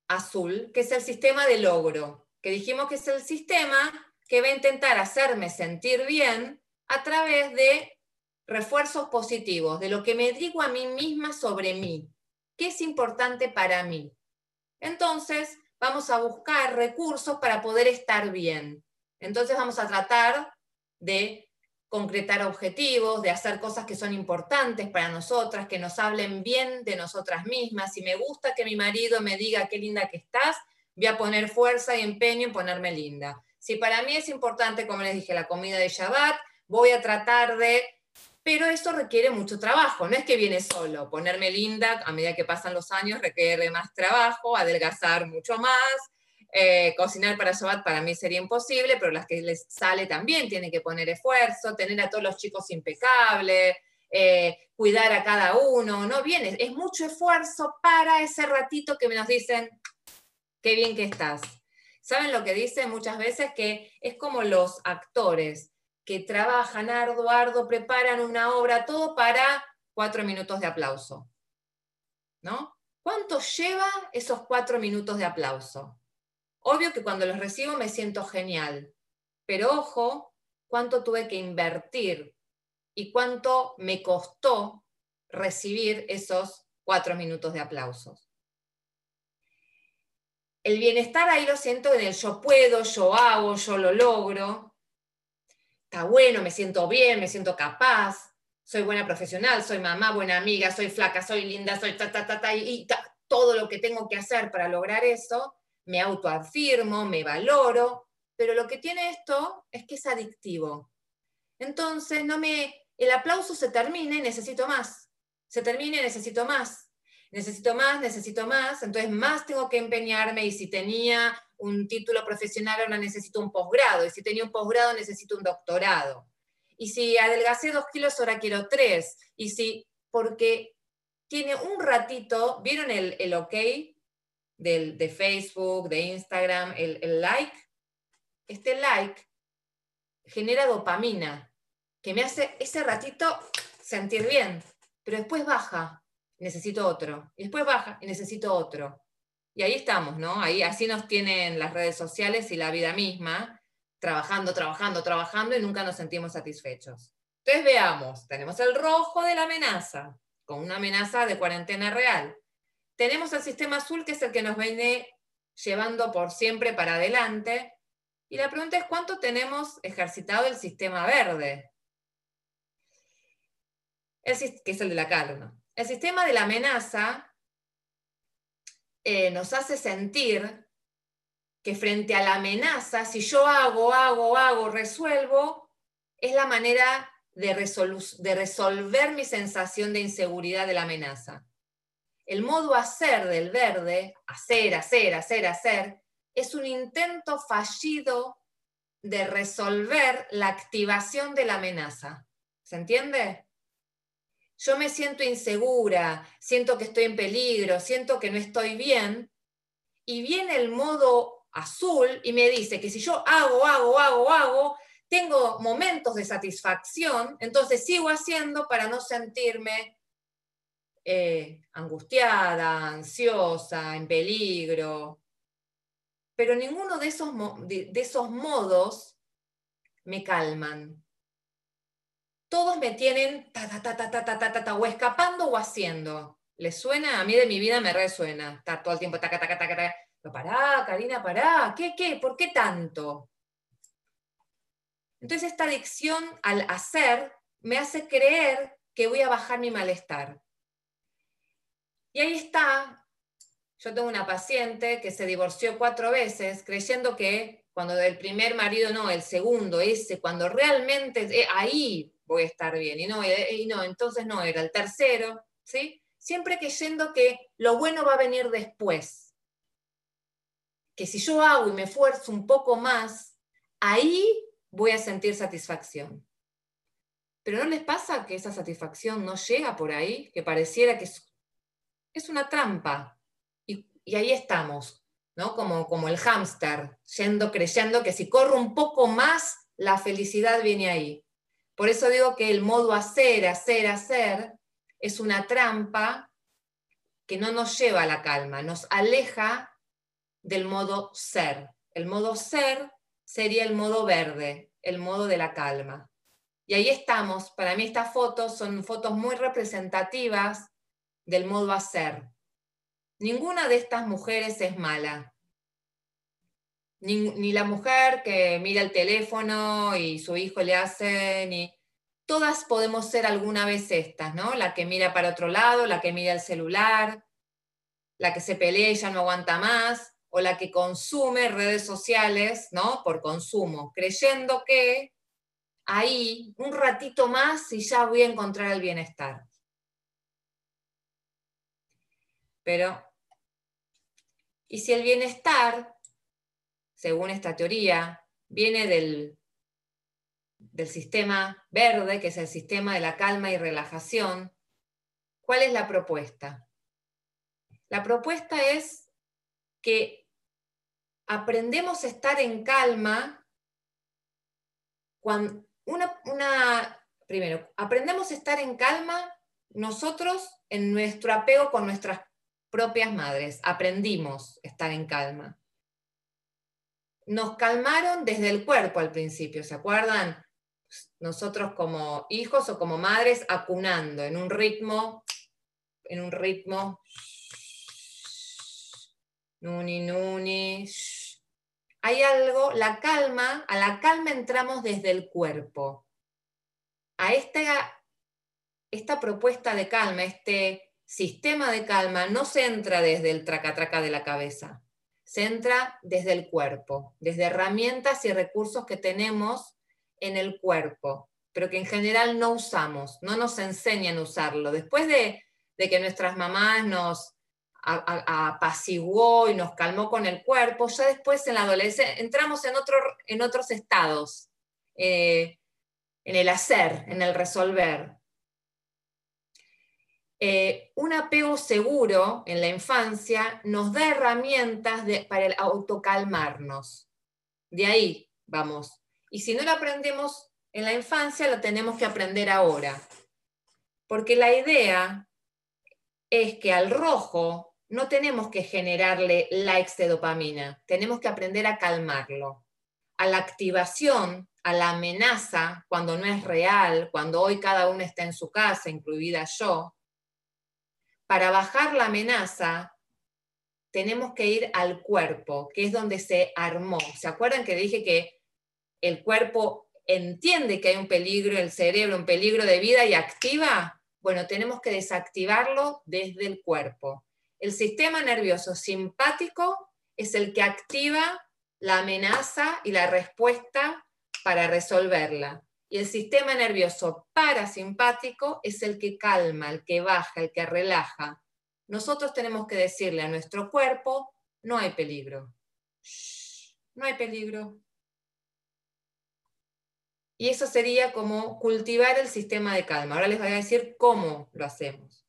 [SPEAKER 1] azul, que es el sistema de logro, que dijimos que es el sistema que va a intentar hacerme sentir bien a través de refuerzos positivos, de lo que me digo a mí misma sobre mí, qué es importante para mí. Entonces, vamos a buscar recursos para poder estar bien. Entonces, vamos a tratar de concretar objetivos, de hacer cosas que son importantes para nosotras, que nos hablen bien de nosotras mismas. Si me gusta que mi marido me diga qué linda que estás, voy a poner fuerza y empeño en ponerme linda. Si para mí es importante, como les dije, la comida de Shabbat, voy a tratar de... Pero eso requiere mucho trabajo, no es que viene solo. Ponerme linda a medida que pasan los años requiere más trabajo, adelgazar mucho más, eh, cocinar para Shabbat para mí sería imposible, pero las que les sale también tienen que poner esfuerzo, tener a todos los chicos impecables, eh, cuidar a cada uno, no viene, es mucho esfuerzo para ese ratito que nos dicen, qué bien que estás. ¿Saben lo que dicen muchas veces? Que es como los actores que trabajan arduo, arduo, preparan una obra, todo para cuatro minutos de aplauso. ¿No? ¿Cuánto lleva esos cuatro minutos de aplauso? Obvio que cuando los recibo me siento genial, pero ojo, cuánto tuve que invertir y cuánto me costó recibir esos cuatro minutos de aplausos. El bienestar ahí lo siento en el yo puedo, yo hago, yo lo logro. Está bueno, me siento bien, me siento capaz, soy buena profesional, soy mamá, buena amiga, soy flaca, soy linda, soy ta, ta, ta, ta, y todo lo que tengo que hacer para lograr eso me autoafirmo, me valoro, pero lo que tiene esto es que es adictivo. Entonces, no me, el aplauso se termina necesito más. Se termina necesito más. Necesito más, necesito más, entonces más tengo que empeñarme y si tenía un título profesional ahora necesito un posgrado y si tenía un posgrado necesito un doctorado. Y si adelgacé dos kilos ahora quiero tres. Y si, porque tiene un ratito, ¿vieron el, el ok? De Facebook, de Instagram, el, like, este like genera dopamina, que me hace ese ratito sentir bien, pero después baja, necesito otro, y después baja y necesito otro. Y ahí estamos, ¿no? Ahí así nos tienen las redes sociales y la vida misma, trabajando, trabajando, trabajando y nunca nos sentimos satisfechos. Entonces veamos, tenemos el rojo de la amenaza, con una amenaza de cuarentena real tenemos el sistema azul, que es el que nos viene llevando por siempre para adelante. Y la pregunta es, ¿cuánto tenemos ejercitado el sistema verde? que es el de la calma. El sistema de la amenaza eh, nos hace sentir que frente a la amenaza, si yo hago, hago, hago, resuelvo, es la manera de resolver mi sensación de inseguridad de la amenaza. El modo hacer del verde, hacer, hacer, hacer, hacer, es un intento fallido de resolver la activación de la amenaza. ¿Se entiende? Yo me siento insegura, siento que estoy en peligro, siento que no estoy bien, y viene el modo azul y me dice que si yo hago, hago, hago, hago, tengo momentos de satisfacción, entonces sigo haciendo para no sentirme eh, angustiada, ansiosa, en peligro. Pero ninguno de esos, de, esos modos me calman. Todos me tienen ta, ta, ta, ta, ta, ta, ta, o escapando o haciendo. ¿Les suena? A mí de mi vida me resuena. Estar todo el tiempo taca, taca, taca, Pero pará, Karina, pará, ¿qué, qué? ¿Por qué tanto? Entonces esta adicción al hacer me hace creer que voy a bajar mi malestar. Y ahí está, yo tengo una paciente que se divorció cuatro veces creyendo que cuando del primer marido no, el segundo, ese, cuando realmente eh, ahí voy a estar bien. Y no, y no, entonces no, era el tercero, ¿sí? Siempre creyendo que lo bueno va a venir después. Que si yo hago y me esfuerzo un poco más, ahí voy a sentir satisfacción. Pero ¿no les pasa que esa satisfacción no llega por ahí? Que pareciera que es, una trampa. Y, ahí estamos, ¿no? Como, como el hámster, yendo creyendo que si corro un poco más, la felicidad viene ahí. Por eso digo que el modo hacer, hacer, hacer es una trampa que no nos lleva a la calma, nos aleja del modo ser. El modo ser sería el modo verde, el modo de la calma. Y ahí estamos. Para mí estas fotos son fotos muy representativas del modo hacer. Ninguna de estas mujeres es mala. Ni, la mujer que mira el teléfono y su hijo le hace, ni... Todas podemos ser alguna vez estas, ¿no? La que mira para otro lado, la que mira el celular, la que se pelea y ya no aguanta más, o la que consume redes sociales, ¿no? Por consumo, creyendo que ahí un ratito más y ya voy a encontrar el bienestar. Pero, ¿y si el bienestar, según esta teoría, viene del, del sistema verde, que es el sistema de la calma y relajación, ¿cuál es la propuesta? La propuesta es que aprendemos a estar en calma cuando una, primero, aprendemos a estar en calma nosotros en nuestro apego con nuestras propias madres. Aprendimos a estar en calma. Nos calmaron desde el cuerpo al principio, ¿se acuerdan? Nosotros como hijos o como madres acunando en un ritmo, en un ritmo, nuni, nuni, hay algo, la calma, a la calma entramos desde el cuerpo. A esta, esta propuesta de calma, este sistema de calma, no se entra desde el traca-traca de la cabeza, se entra desde el cuerpo, desde herramientas y recursos que tenemos en el cuerpo, pero que en general no usamos, no nos enseñan a usarlo. Después de, de que nuestras mamás nos apaciguó y nos calmó con el cuerpo, ya después en la adolescencia entramos en, otro, en otros estados, eh, en el hacer, en el resolver. Eh, un apego seguro en la infancia nos da herramientas para el autocalmarnos. De ahí vamos. Y si no lo aprendemos en la infancia, lo tenemos que aprender ahora. Porque la idea es que al rojo no tenemos que generarle likes de tenemos que aprender a calmarlo. A la activación, a la amenaza, cuando no es real, cuando hoy cada uno está en su casa, incluida yo, para bajar la amenaza, tenemos que ir al cuerpo, que es donde se armó. ¿Se acuerdan que dije que el cuerpo entiende que hay un peligro, el cerebro, un peligro de vida y activa? Bueno, tenemos que desactivarlo desde el cuerpo. El sistema nervioso simpático es el que activa la amenaza y la respuesta para resolverla. Y el sistema nervioso parasimpático es el que calma, el que baja, el que relaja. Nosotros tenemos que decirle a nuestro cuerpo, no hay peligro. no hay peligro. Y eso sería como cultivar el sistema de calma. Ahora les voy a decir cómo lo hacemos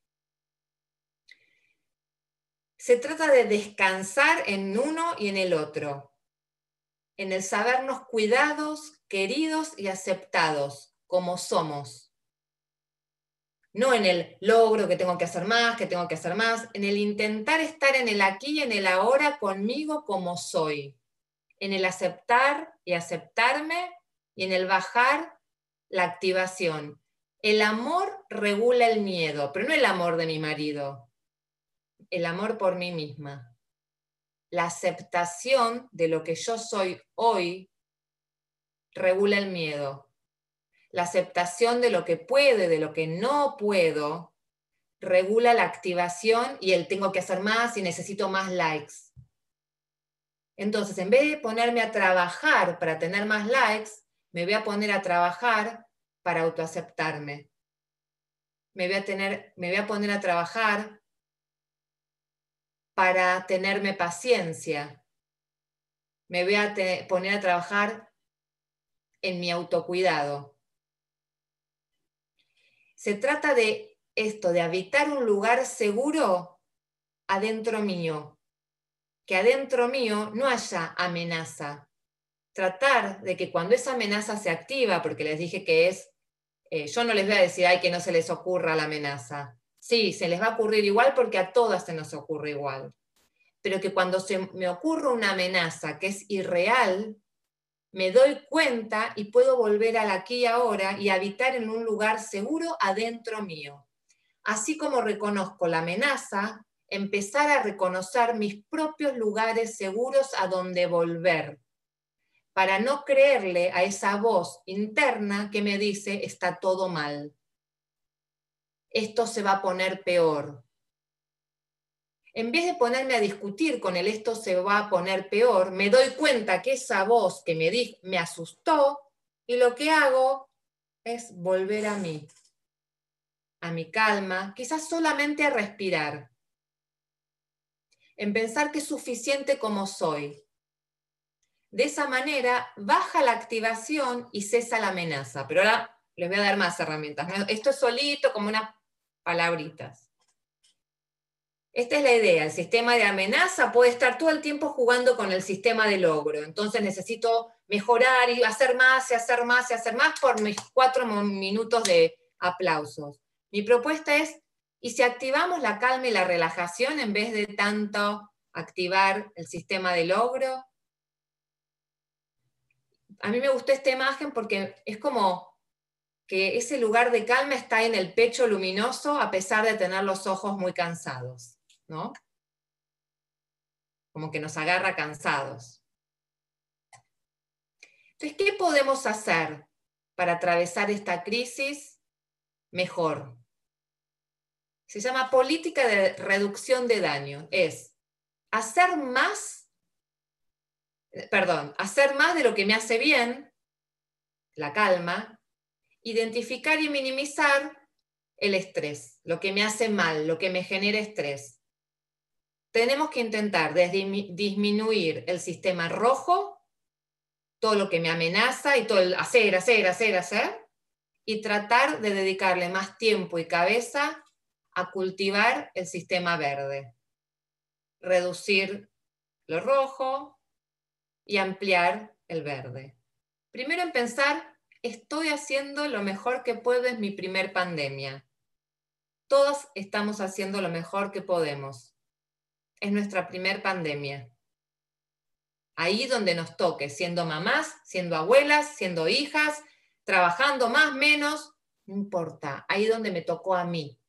[SPEAKER 1] se trata de descansar en uno y en el otro, en el sabernos cuidados, queridos y aceptados como somos. No en el logro que tengo que hacer más, que tengo que hacer más, en el intentar estar en el aquí y en el ahora conmigo como soy, en el aceptar y aceptarme y en el bajar la activación. El amor regula el miedo, pero no el amor de mi marido, el amor por mí misma. la aceptación de lo que yo soy hoy regula el miedo. La aceptación de lo que puede, de lo que no puedo, regula la activación y el tengo que hacer más y necesito más likes. Entonces, en vez de ponerme a trabajar para tener más likes, me voy a poner a trabajar para autoaceptarme. Me voy a, tener, me voy a poner a trabajar para tenerme paciencia. Me voy a poner a trabajar en mi autocuidado. Se trata de esto, de habitar un lugar seguro adentro mío, que adentro mío no haya amenaza. Tratar de que cuando esa amenaza se activa, porque les dije que es, eh, yo no les voy a decir, ay, que no se les ocurra la amenaza. Sí, se les va a ocurrir igual porque a todas se nos ocurre igual. Pero que cuando se me ocurre una amenaza que es irreal, me doy cuenta y puedo volver al aquí y ahora y habitar en un lugar seguro adentro mío. Así como reconozco la amenaza, empezar a reconocer mis propios lugares seguros a donde volver, para no creerle a esa voz interna que me dice está todo mal. Esto se va a poner peor. En vez de ponerme a discutir con el esto se va a poner peor, me doy cuenta que esa voz que me, me asustó y lo que hago es volver a mí, a mi calma, quizás solamente a respirar en pensar que es suficiente como soy. De esa manera baja la activación y cesa la amenaza. Pero ahora les voy a dar más herramientas. Esto es solito como unas palabritas. Esta es la idea. El sistema de amenaza puede estar todo el tiempo jugando con el sistema de logro. Entonces necesito mejorar y hacer más y hacer más y hacer más por mis cuatro minutos de aplausos. Mi propuesta es y si activamos la calma y la relajación en vez de tanto activar el sistema de logro, a mí me gustó esta imagen porque es como que ese lugar de calma está en el pecho luminoso a pesar de tener los ojos muy cansados, ¿no? Como que nos agarra cansados. Entonces, ¿qué podemos hacer para atravesar esta crisis mejor? se llama política de reducción de daño. Es hacer más, perdón, hacer más de lo que me hace bien, la calma, identificar y minimizar el estrés, lo que me hace mal, lo que me genera estrés. Tenemos que intentar disminuir el sistema rojo, todo lo que me amenaza y todo el hacer, hacer, hacer, hacer, y tratar de dedicarle más tiempo y cabeza a cultivar el sistema verde, reducir lo rojo y ampliar el verde. Primero en pensar, estoy haciendo lo mejor que puedo en mi primer pandemia. Todos estamos haciendo lo mejor que podemos. Es nuestra primer pandemia. Ahí donde nos toque, siendo mamás, siendo abuelas, siendo hijas, trabajando más, menos, no importa. Ahí donde me tocó a mí.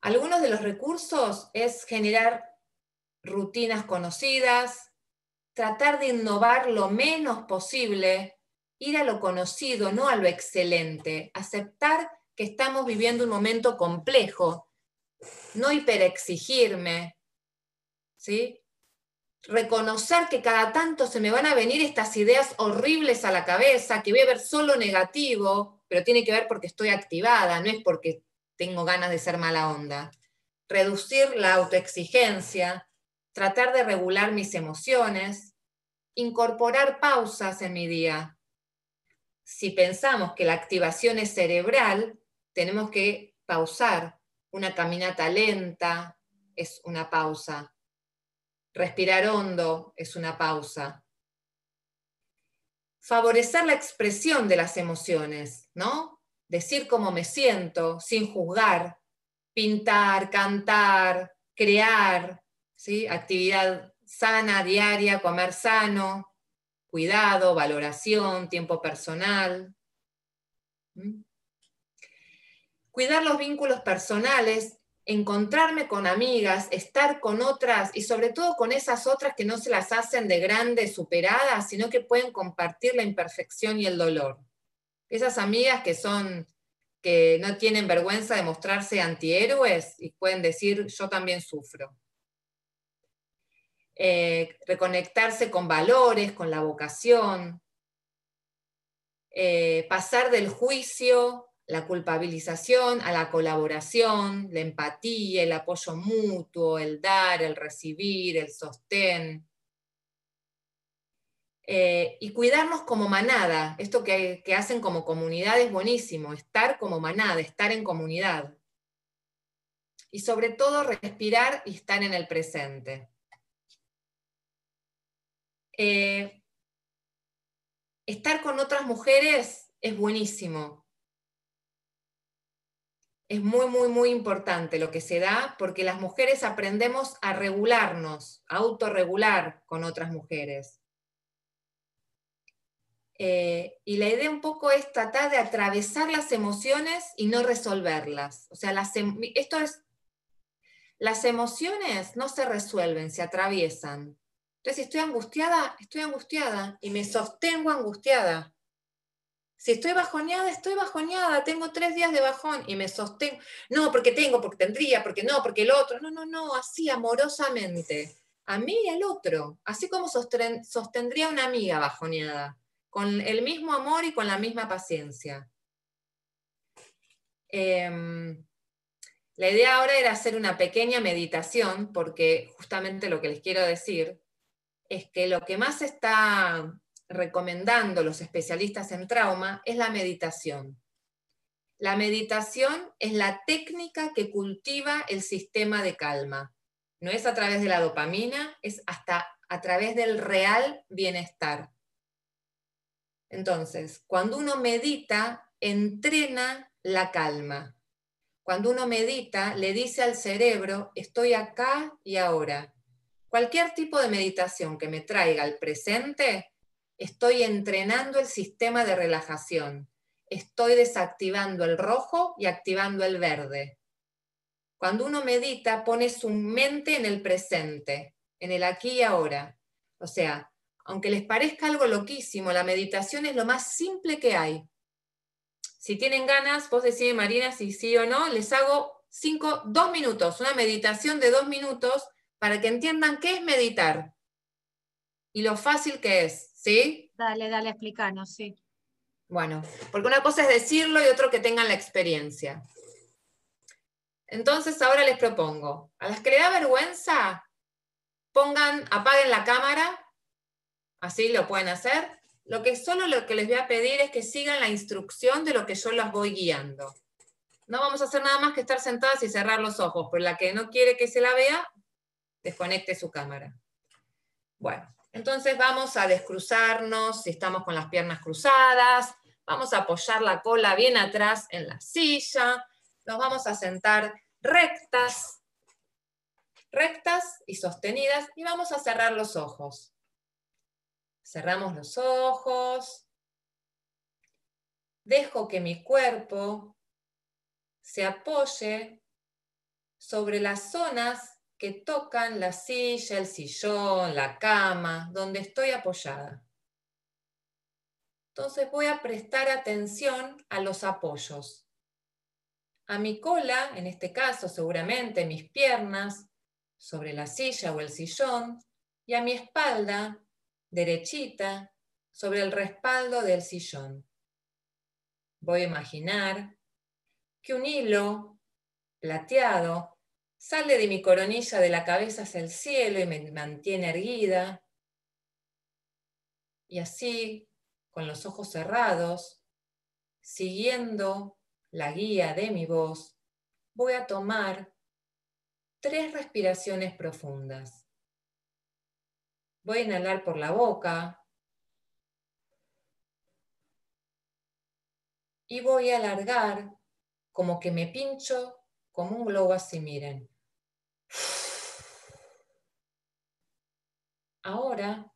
[SPEAKER 1] Algunos de los recursos es generar rutinas conocidas, tratar de innovar lo menos posible, ir a lo conocido, no a lo excelente, aceptar que estamos viviendo un momento complejo, no hiperexigirme, ¿sí? reconocer que cada tanto se me van a venir estas ideas horribles a la cabeza, que voy a ver solo negativo, pero tiene que ver porque estoy activada, no es porque tengo ganas de ser mala onda. Reducir la autoexigencia, tratar de regular mis emociones, incorporar pausas en mi día. Si pensamos que la activación es cerebral, tenemos que pausar. Una caminata lenta es una pausa. Respirar hondo es una pausa. Favorecer la expresión de las emociones, ¿no? decir cómo me siento sin juzgar, pintar, cantar, crear, ¿sí? actividad sana, diaria, comer sano, cuidado, valoración, tiempo personal. ¿Mm? Cuidar los vínculos personales, encontrarme con amigas, estar con otras y sobre todo con esas otras que no se las hacen de grandes, superadas, sino que pueden compartir la imperfección y el dolor. Esas amigas que son que no tienen vergüenza de mostrarse antihéroes y pueden decir yo también sufro. Eh, reconectarse con valores, con la vocación, eh, pasar del juicio, la culpabilización a la colaboración, la empatía, el apoyo mutuo, el dar, el recibir, el sostén. Eh, y cuidarnos como manada, esto que, que hacen como comunidad es buenísimo, estar como manada, estar en comunidad. Y sobre todo respirar y estar en el presente. Eh, estar con otras mujeres es buenísimo. Es muy, muy, muy importante lo que se da porque las mujeres aprendemos a regularnos, a autorregular con otras mujeres. Eh, y la idea un poco es tratar de atravesar las emociones y no resolverlas. O sea, las, em, esto es, las emociones no se resuelven, se atraviesan. Entonces, si estoy angustiada, estoy angustiada y me sostengo angustiada. Si estoy bajoneada, estoy bajoneada, tengo tres días de bajón y me sostengo. No, porque tengo, porque tendría, porque no, porque el otro. No, no, no, así amorosamente. A mí y al otro. Así como sostendría una amiga bajoneada con el mismo amor y con la misma paciencia. Em, la idea ahora era hacer una pequeña meditación, porque justamente lo que les quiero decir es que lo que más está recomendando los especialistas en trauma es la meditación. La meditación es la técnica que cultiva el sistema de calma. No es a través de la dopamina, es hasta a través del real bienestar. Entonces, cuando uno medita, entrena la calma. Cuando uno medita, le dice al cerebro, estoy acá y ahora. Cualquier tipo de meditación que me traiga al presente, estoy entrenando el sistema de relajación. Estoy desactivando el rojo y activando el verde. Cuando uno medita, pone su mente en el presente, en el aquí y ahora. O sea, aunque les parezca algo loquísimo, la meditación es lo más simple que hay. Si tienen ganas, vos decís, Marina, si sí o no, les hago cinco, dos minutos, una meditación de dos minutos para que entiendan qué es meditar y lo fácil que es, ¿sí?
[SPEAKER 2] Dale, dale, explícanos, sí.
[SPEAKER 1] Bueno, porque una cosa es decirlo y otro que tengan la experiencia. Entonces ahora les propongo, a las que le da vergüenza, pongan, apaguen la cámara así lo pueden hacer. Lo que solo lo que les voy a pedir es que sigan la instrucción de lo que yo las voy guiando. No vamos a hacer nada más que estar sentadas y cerrar los ojos, pero la que no quiere que se la vea, desconecte su cámara. Bueno, entonces vamos a descruzarnos, si estamos con las piernas cruzadas, vamos a apoyar la cola bien atrás en la silla, nos vamos a sentar rectas, rectas y sostenidas y vamos a cerrar los ojos. Cerramos los ojos. Dejo que mi cuerpo se apoye sobre las zonas que tocan la silla, el sillón, la cama, donde estoy apoyada. Entonces voy a prestar atención a los apoyos. A mi cola, en este caso seguramente mis piernas, sobre la silla o el sillón, y a mi espalda, derechita sobre el respaldo del sillón. Voy a imaginar que un hilo plateado sale de mi coronilla de la cabeza hacia el cielo y me mantiene erguida. Y así, con los ojos cerrados, siguiendo la guía de mi voz, voy a tomar tres respiraciones profundas. Voy a inhalar por la boca. Y voy a alargar como que me pincho como un globo así, miren. Ahora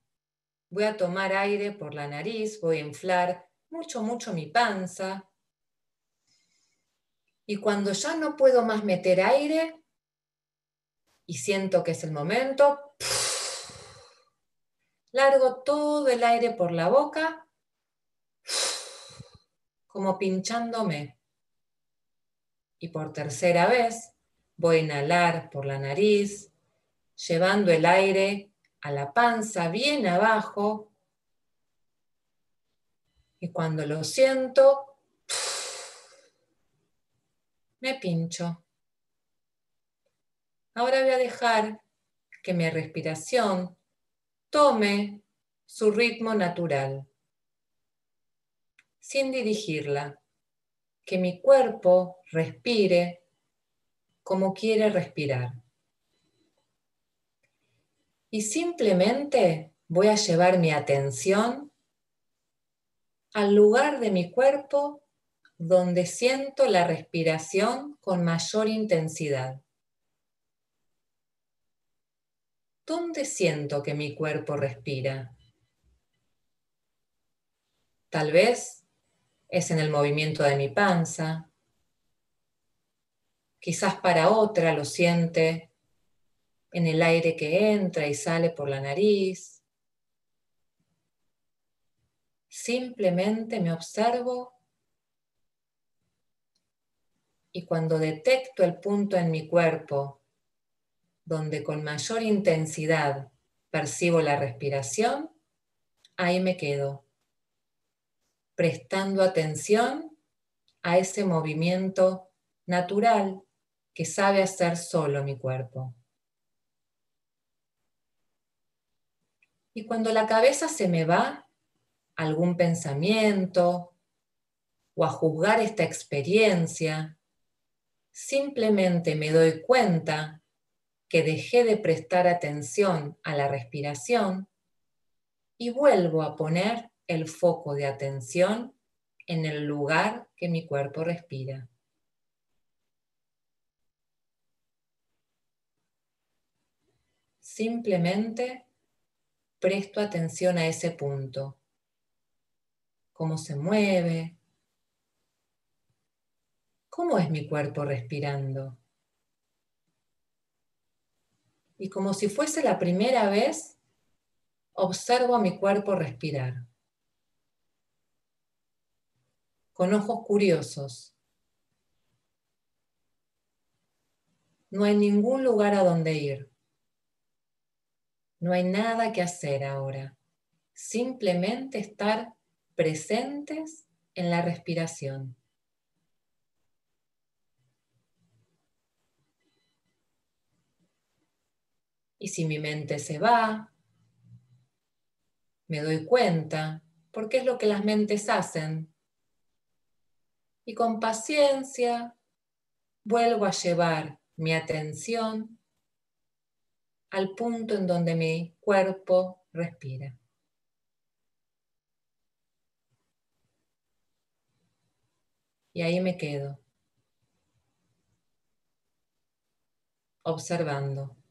[SPEAKER 1] voy a tomar aire por la nariz, voy a inflar mucho, mucho mi panza. Y cuando ya no puedo más meter aire y siento que es el momento, largo todo el aire por la boca, como pinchándome. Y por tercera vez voy a inhalar por la nariz, llevando el aire a la panza bien abajo. Y cuando lo siento, me pincho. Ahora voy a dejar que mi respiración tome su ritmo natural, sin dirigirla, que mi cuerpo respire como quiere respirar. Y simplemente voy a llevar mi atención al lugar de mi cuerpo donde siento la respiración con mayor intensidad. ¿Dónde siento que mi cuerpo respira? Tal vez es en el movimiento de mi panza. Quizás para otra lo siente en el aire que entra y sale por la nariz. Simplemente me observo y cuando detecto el punto en mi cuerpo donde con mayor intensidad percibo la respiración, ahí me quedo, prestando atención a ese movimiento natural que sabe hacer solo mi cuerpo. Y cuando la cabeza se me va, algún pensamiento o a juzgar esta experiencia, simplemente me doy cuenta que dejé de prestar atención a la respiración y vuelvo a poner el foco de atención en el lugar que mi cuerpo respira. Simplemente presto atención a ese punto, cómo se mueve, cómo es mi cuerpo respirando y como si fuese la primera vez, observo a mi cuerpo respirar. Con ojos curiosos. No hay ningún lugar a donde ir. No hay nada que hacer ahora. Simplemente estar presentes en la respiración. Y si mi mente se va, me doy cuenta, porque es lo que las mentes hacen. Y con paciencia vuelvo a llevar mi atención al punto en donde mi cuerpo respira. Y ahí me quedo, observando.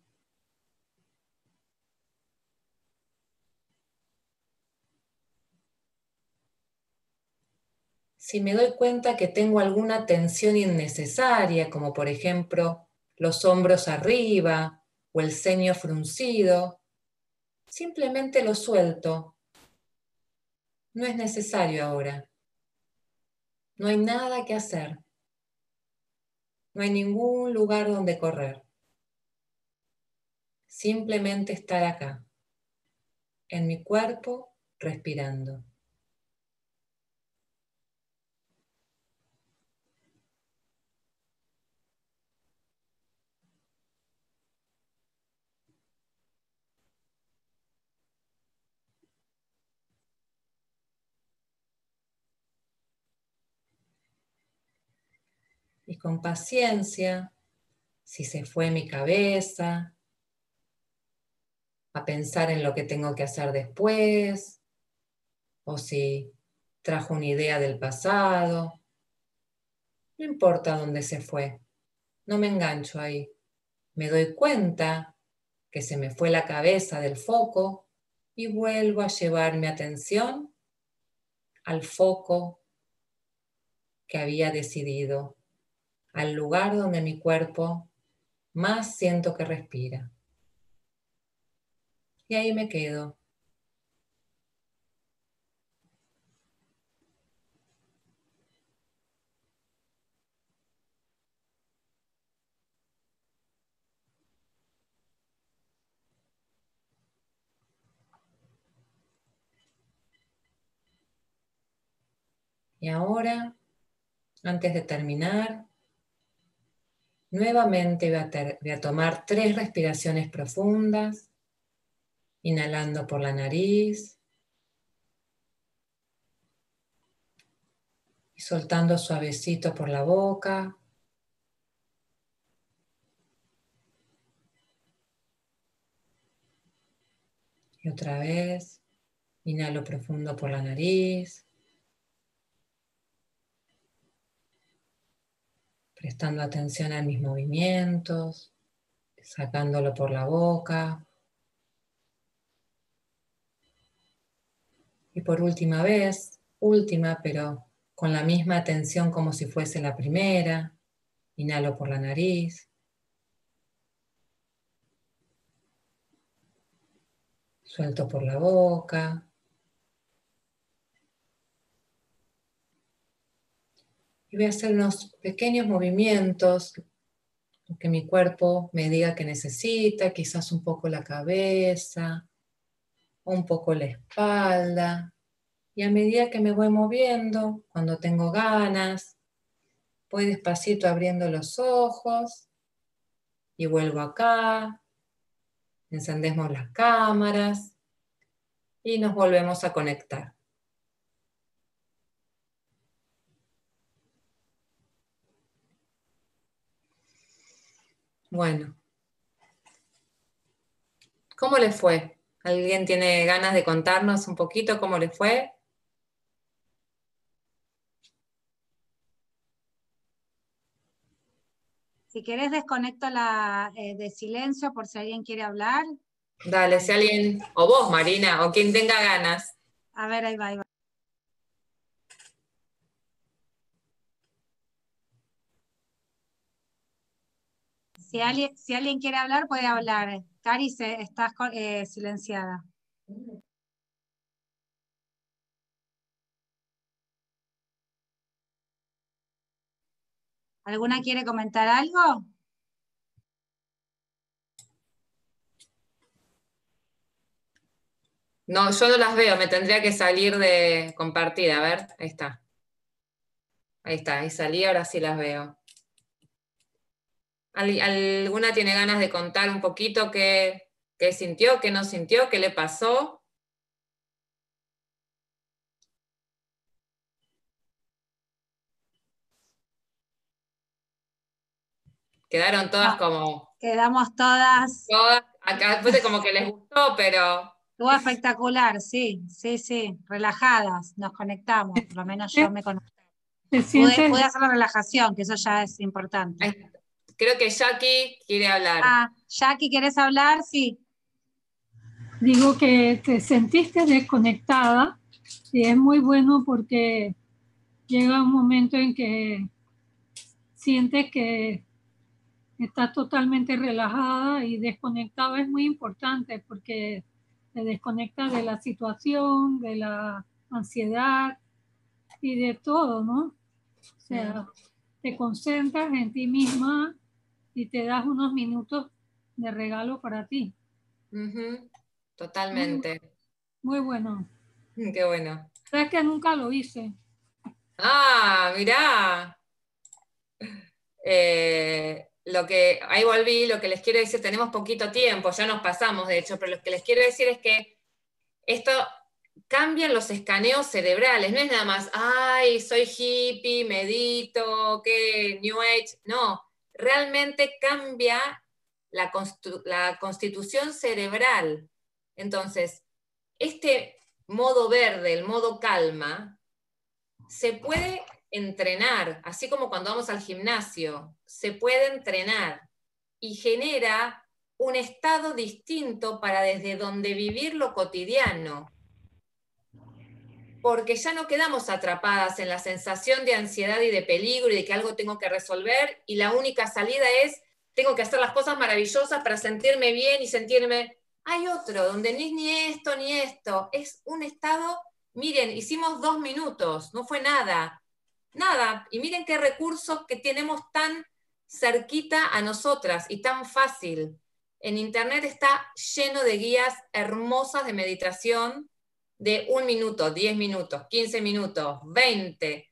[SPEAKER 1] Si me doy cuenta que tengo alguna tensión innecesaria, como por ejemplo los hombros arriba o el ceño fruncido, simplemente lo suelto. No es necesario ahora. No hay nada que hacer. No hay ningún lugar donde correr. Simplemente estar acá, en mi cuerpo, respirando. Con paciencia, si se fue mi cabeza, a pensar en lo que tengo que hacer después, o si trajo una idea del pasado. No importa dónde se fue, no me engancho ahí. Me doy cuenta que se me fue la cabeza del foco y vuelvo a llevar mi atención al foco que había decidido al lugar donde mi cuerpo más siento que respira. Y ahí me quedo. Y ahora, antes de terminar, nuevamente voy a, tomar tres respiraciones profundas, inhalando por la nariz y soltando suavecito por la boca. Y otra vez, inhalo profundo por la nariz. Prestando atención a mis movimientos, sacándolo por la boca. Y por última vez, última, pero con la misma atención como si fuese la primera, inhalo por la nariz. Suelto por la boca. Y voy a hacer unos pequeños movimientos que mi cuerpo me diga que necesita, quizás un poco la cabeza, un poco la espalda. Y a medida que me voy moviendo, cuando tengo ganas, voy despacito abriendo los ojos y vuelvo acá, encendemos las cámaras y nos volvemos a conectar. Bueno. ¿Cómo le fue? ¿Alguien tiene ganas de contarnos un poquito cómo le fue?
[SPEAKER 2] Si quieres desconecto la eh, de silencio por si alguien quiere hablar.
[SPEAKER 1] Dale, si alguien, o vos Marina, o quien tenga ganas.
[SPEAKER 2] A ver, ahí va, ahí va. Si alguien, quiere hablar, puede hablar. Cari, estás eh, silenciada. ¿Alguna quiere comentar algo?
[SPEAKER 1] No, yo no las veo, me tendría que salir de compartir. A ver, ahí está. Ahí está, ahí salí, ahora sí las veo. ¿Alguna tiene ganas de contar un poquito qué, sintió, qué no sintió, qué le pasó? Quedaron todas como...
[SPEAKER 2] Quedamos todas...
[SPEAKER 1] Todas, acá después de como que les gustó, pero...
[SPEAKER 2] Estuvo espectacular, sí, sí, sí, relajadas, nos conectamos, por lo menos yo me [LAUGHS] conecté. Pude, hacer la relajación, que eso ya es importante.
[SPEAKER 1] Creo que Jackie quiere hablar.
[SPEAKER 2] Ah, Jackie, ¿quieres hablar? Sí.
[SPEAKER 3] Digo que te sentiste desconectada y es muy bueno porque llega un momento en que sientes que estás totalmente relajada y desconectada es muy importante porque te desconecta de la situación, de la ansiedad y de todo, ¿no? O sea, te concentras en ti misma y te das unos minutos de regalo para ti.
[SPEAKER 1] Totalmente.
[SPEAKER 3] Muy, bueno. [LAUGHS]
[SPEAKER 1] Qué bueno.
[SPEAKER 3] Sabes que nunca lo hice.
[SPEAKER 1] Ah, mirá. Eh, lo que, ahí volví, lo que les quiero decir, tenemos poquito tiempo, ya nos pasamos de hecho, pero lo que les quiero decir es que esto cambian los escaneos cerebrales, no es nada más, ay, soy hippie, medito, qué New Age, no, realmente cambia la, constitución cerebral. Entonces, este modo verde, el modo calma, se puede entrenar, así como cuando vamos al gimnasio, se puede entrenar y genera un estado distinto para desde donde vivir lo cotidiano. Porque ya no quedamos atrapadas en la sensación de ansiedad y de peligro y de que algo tengo que resolver y la única salida es tengo que hacer las cosas maravillosas para sentirme bien y sentirme... Hay otro donde ni ni esto ni esto, es un estado, miren, hicimos dos minutos, no fue nada, nada, y miren qué recursos que tenemos tan cerquita a nosotras y tan fácil. En Internet está lleno de guías hermosas de meditación de un minuto, 10 minutos, 15 minutos, 20.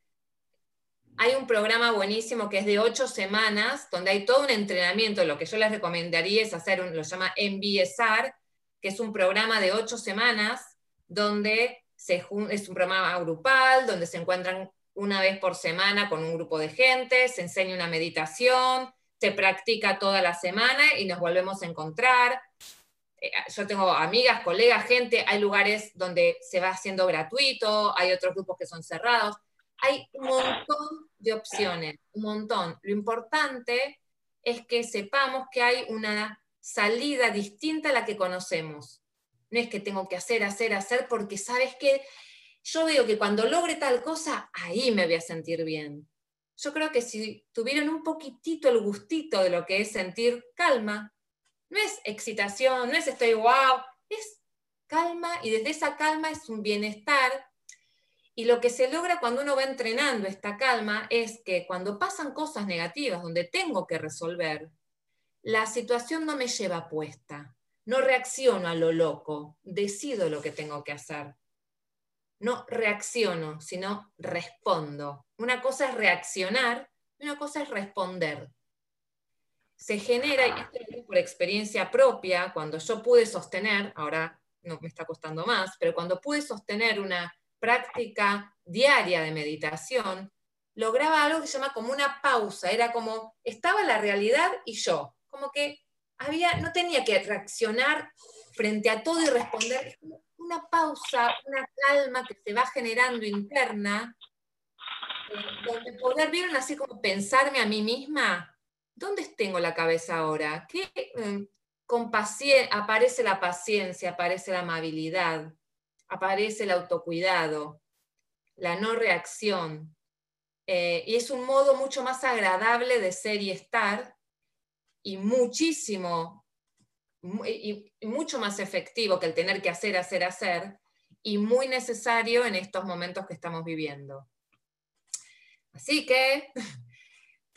[SPEAKER 1] Hay un programa buenísimo que es de ocho semanas, donde hay todo un entrenamiento. Lo que yo les recomendaría es hacer, un, lo llama MBSR, que es un programa de ocho semanas, donde se, es un programa grupal, donde se encuentran una vez por semana con un grupo de gente, se enseña una meditación, se practica toda la semana y nos volvemos a encontrar. Eh, yo tengo amigas, colegas, gente, hay lugares donde se va haciendo gratuito, hay otros grupos que son cerrados, hay un montón de opciones, un montón. Lo importante es que sepamos que hay una salida distinta a la que conocemos. No es que tengo que hacer, hacer, hacer, porque sabes que yo veo que cuando logre tal cosa, ahí me voy a sentir bien. Yo creo que si tuvieran un poquitito el gustito de lo que es sentir calma, no es excitación, no es estoy wow, es calma y desde esa calma es un bienestar. Y lo que se logra cuando uno va entrenando esta calma es que cuando pasan cosas negativas donde tengo que resolver, la situación no me lleva puesta. No reacciono a lo loco, decido lo que tengo que hacer. No reacciono, sino respondo. Una cosa es reaccionar y una cosa es responder se genera, y esto lo por experiencia propia, cuando yo pude sostener, ahora no me está costando más, pero cuando pude sostener una práctica diaria de meditación, lograba algo que se llama como una pausa, era como, estaba la realidad y yo, como que había, no tenía que reaccionar frente a todo y responder, una pausa, una calma que se va generando interna, eh, donde poder ver así como pensarme a mí misma, ¿dónde tengo la cabeza ahora? ¿Qué, con aparece la paciencia, aparece la amabilidad, aparece el autocuidado, la no reacción. Eh, y es un modo mucho más agradable de ser y estar y muchísimo, y mucho más efectivo que el tener que hacer, hacer, hacer, y muy necesario en estos momentos que estamos viviendo. Así que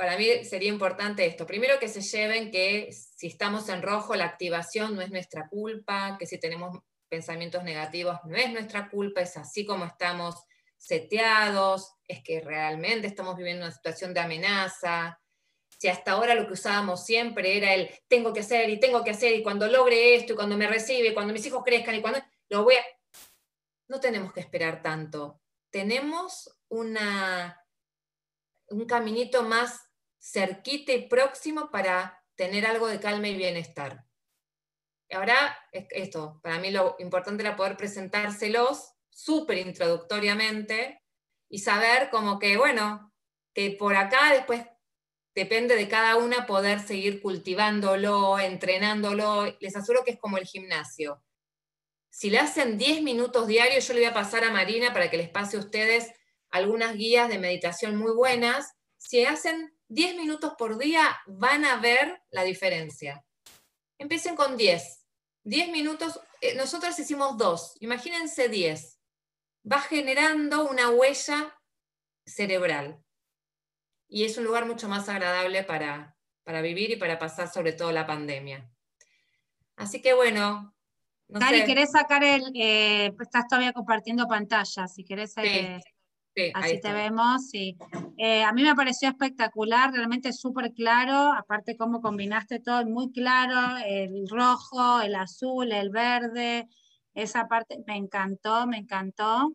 [SPEAKER 1] para mí sería importante esto. Primero que se lleven que si estamos en rojo, la activación no es nuestra culpa, que si tenemos pensamientos negativos no es nuestra culpa, es así como estamos seteados, es que realmente estamos viviendo una situación de amenaza. Si hasta ahora lo que usábamos siempre era el tengo que hacer y tengo que hacer y cuando logre esto y cuando me recibe, cuando mis hijos crezcan y cuando lo voy a... No tenemos que esperar tanto. Tenemos una, un caminito más cerquita y próximo para tener algo de calma y bienestar. Ahora, esto, para mí lo importante era poder presentárselos súper introductoriamente y saber como que, bueno, que por acá después depende de cada una poder seguir cultivándolo, entrenándolo. Les aseguro que es como el gimnasio. Si le hacen 10 minutos diarios, yo le voy a pasar a Marina para que les pase a ustedes algunas guías de meditación muy buenas. Si hacen 10 minutos por día van a ver la diferencia. Empiecen con 10. 10 minutos, eh, nosotros hicimos 2, imagínense 10. Va generando una huella cerebral. Y es un lugar mucho más agradable para, para vivir y para pasar sobre todo la pandemia. Así que bueno.
[SPEAKER 2] No ¿querés sacar el... Eh, estás todavía compartiendo pantalla, si querés... Eh, Así te vemos, sí. Eh, a mí me pareció espectacular, realmente súper claro, aparte cómo combinaste todo, muy claro, el rojo, el azul, el verde, esa parte me encantó, me encantó.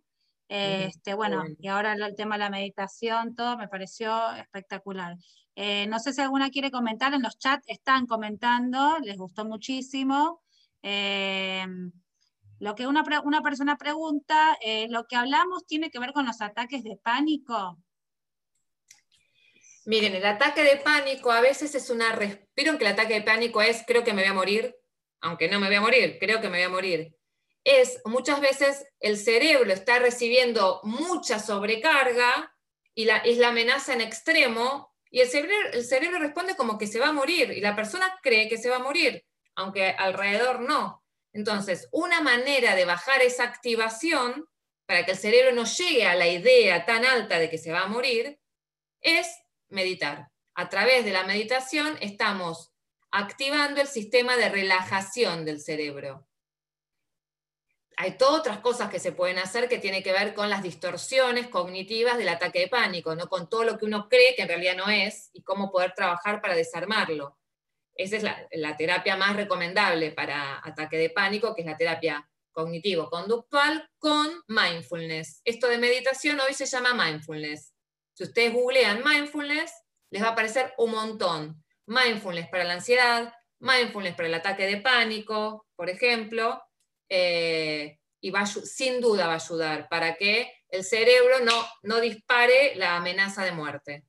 [SPEAKER 2] este, bueno, y ahora el tema de la meditación, todo me pareció espectacular. Eh, no sé si alguna quiere comentar, en los chats están comentando, les gustó muchísimo. Lo que una, una persona pregunta, eh, ¿lo que hablamos tiene que ver con los ataques de pánico?
[SPEAKER 1] Miren, el ataque de pánico a veces es una... Vieron que el ataque de pánico es, creo que me voy a morir, aunque no me voy a morir, creo que me voy a morir. es muchas veces el cerebro está recibiendo mucha sobrecarga y la, es la amenaza en extremo, y el cerebro, el cerebro responde como que se va a morir, y la persona cree que se va a morir, aunque alrededor no. Entonces, una manera de bajar esa activación para que el cerebro no llegue a la idea tan alta de que se va a morir es meditar. A través de la meditación estamos activando el sistema de relajación del cerebro hay todas otras cosas que se pueden hacer que tienen que ver con las distorsiones cognitivas del ataque de pánico, no con todo lo que uno cree que en realidad no es y cómo poder trabajar para desarmarlo. Esa es la, terapia más recomendable para ataque de pánico, que es la terapia cognitivo-conductual con mindfulness. Esto de meditación hoy se llama mindfulness. Si ustedes googlean mindfulness, les va a aparecer un montón. Mindfulness para la ansiedad, mindfulness para el ataque de pánico, por ejemplo, eh, y sin duda va a ayudar para que el cerebro no, no dispare la amenaza de muerte.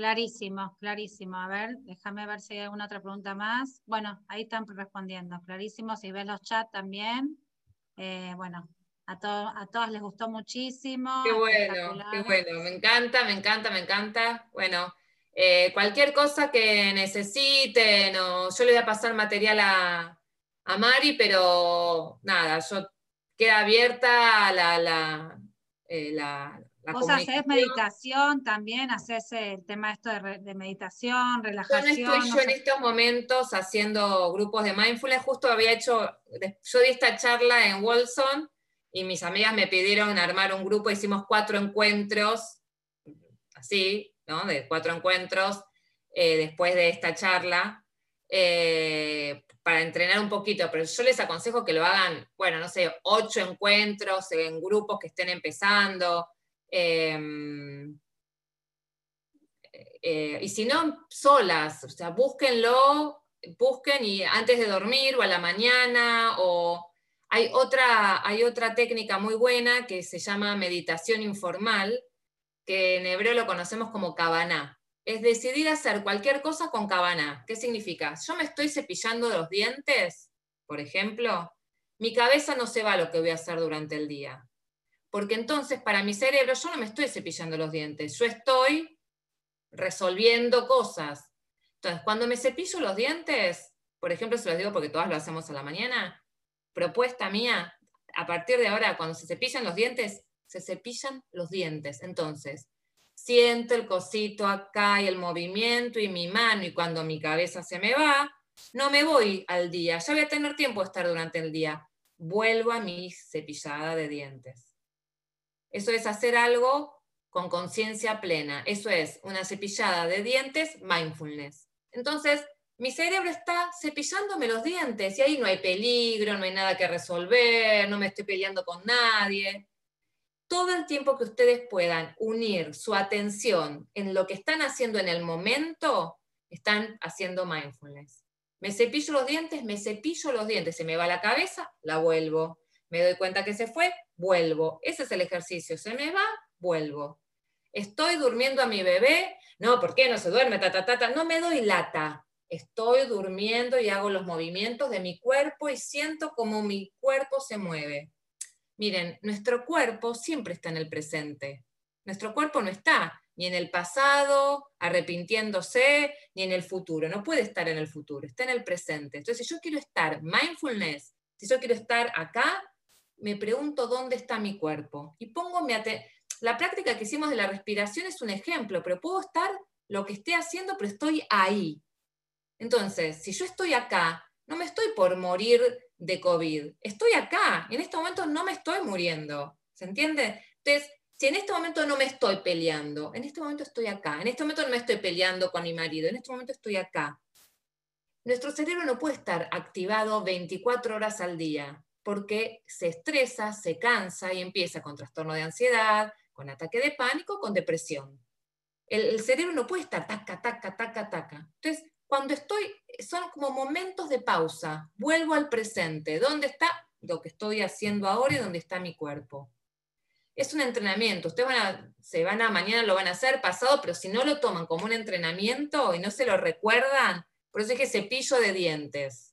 [SPEAKER 2] Clarísimo, clarísimo. A ver, déjame ver si hay alguna otra pregunta más. Bueno, ahí están respondiendo. Clarísimo, si ves los chats también. Eh, bueno, a, a todas les gustó muchísimo.
[SPEAKER 1] Qué bueno, qué bueno. Me encanta, me encanta, me encanta. Bueno, eh, cualquier cosa que necesiten, o yo le voy a pasar material a, a Mari, pero nada, yo queda abierta la, la,
[SPEAKER 2] eh, la, Vos haces meditación también, haces el tema esto de, meditación, relajación.
[SPEAKER 1] Yo estoy yo en estos momentos haciendo grupos de mindfulness, justo había hecho, yo di esta charla en Wolson y mis amigas me pidieron armar un grupo, hicimos cuatro encuentros, así, ¿no? De cuatro encuentros eh, después de esta charla. Eh, para entrenar un poquito, pero yo les aconsejo que lo hagan, bueno, no sé, ocho encuentros en grupos que estén empezando. Em, eh, y si no, solas, o sea, búsquenlo, busquen y antes de dormir o a la mañana, o hay otra, hay otra técnica muy buena que se llama meditación informal, que en hebreo lo conocemos como cabana es decidir hacer cualquier cosa con cabana. ¿Qué significa? Yo me estoy cepillando los dientes, por ejemplo, mi cabeza no se va a lo que voy a hacer durante el día. Porque entonces para mi cerebro yo no me estoy cepillando los dientes, yo estoy resolviendo cosas. Entonces, cuando me cepillo los dientes, por ejemplo, se los digo porque todas lo hacemos a la mañana, propuesta mía, a partir de ahora, cuando se cepillan los dientes, se cepillan los dientes. Entonces, siento el cosito acá y el movimiento y mi mano y cuando mi cabeza se me va, no me voy al día, ya voy a tener tiempo de estar durante el día. Vuelvo a mi cepillada de dientes. Eso es hacer algo con conciencia plena. Eso es una cepillada de dientes mindfulness. Entonces, mi cerebro está cepillándome los dientes y ahí no hay peligro, no hay nada que resolver, no me estoy peleando con nadie todo el tiempo que ustedes puedan unir su atención en lo que están haciendo en el momento, están haciendo mindfulness. Me cepillo los dientes, me cepillo los dientes, se me va la cabeza, la vuelvo. Me doy cuenta que se fue, vuelvo. Ese es el ejercicio. Se me va, vuelvo. Estoy durmiendo a mi bebé, no, ¿por qué no se duerme? Ta, No me doy lata. Estoy durmiendo y hago los movimientos de mi cuerpo y siento como mi cuerpo se mueve. Miren, nuestro cuerpo siempre está en el presente. Nuestro cuerpo no está ni en el pasado, arrepintiéndose, ni en el futuro. No puede estar en el futuro, está en el presente. Entonces, si yo quiero estar mindfulness, si yo quiero estar acá, me pregunto dónde está mi cuerpo. Y pongo mi La práctica que hicimos de la respiración es un ejemplo, pero puedo estar lo que esté haciendo, pero estoy ahí. Entonces, si yo estoy acá, no me estoy por morir de COVID. Estoy acá, en este momento no me estoy muriendo. ¿Se entiende? Entonces, si en este momento no me estoy peleando, en este momento estoy acá, en este momento no me estoy peleando con mi marido, en este momento estoy acá. Nuestro cerebro no puede estar activado 24 horas al día porque se estresa, se cansa y empieza con trastorno de ansiedad, con ataque de pánico, con depresión. El, cerebro no puede estar taca, taca, taca, taca. Entonces, cuando estoy, son como momentos de pausa, vuelvo al presente, ¿dónde está lo que estoy haciendo ahora y dónde está mi cuerpo? Es un entrenamiento, ustedes se van a, mañana lo van a hacer, pasado, pero si no lo toman como un entrenamiento y no se lo recuerdan, por eso es que cepillo de dientes.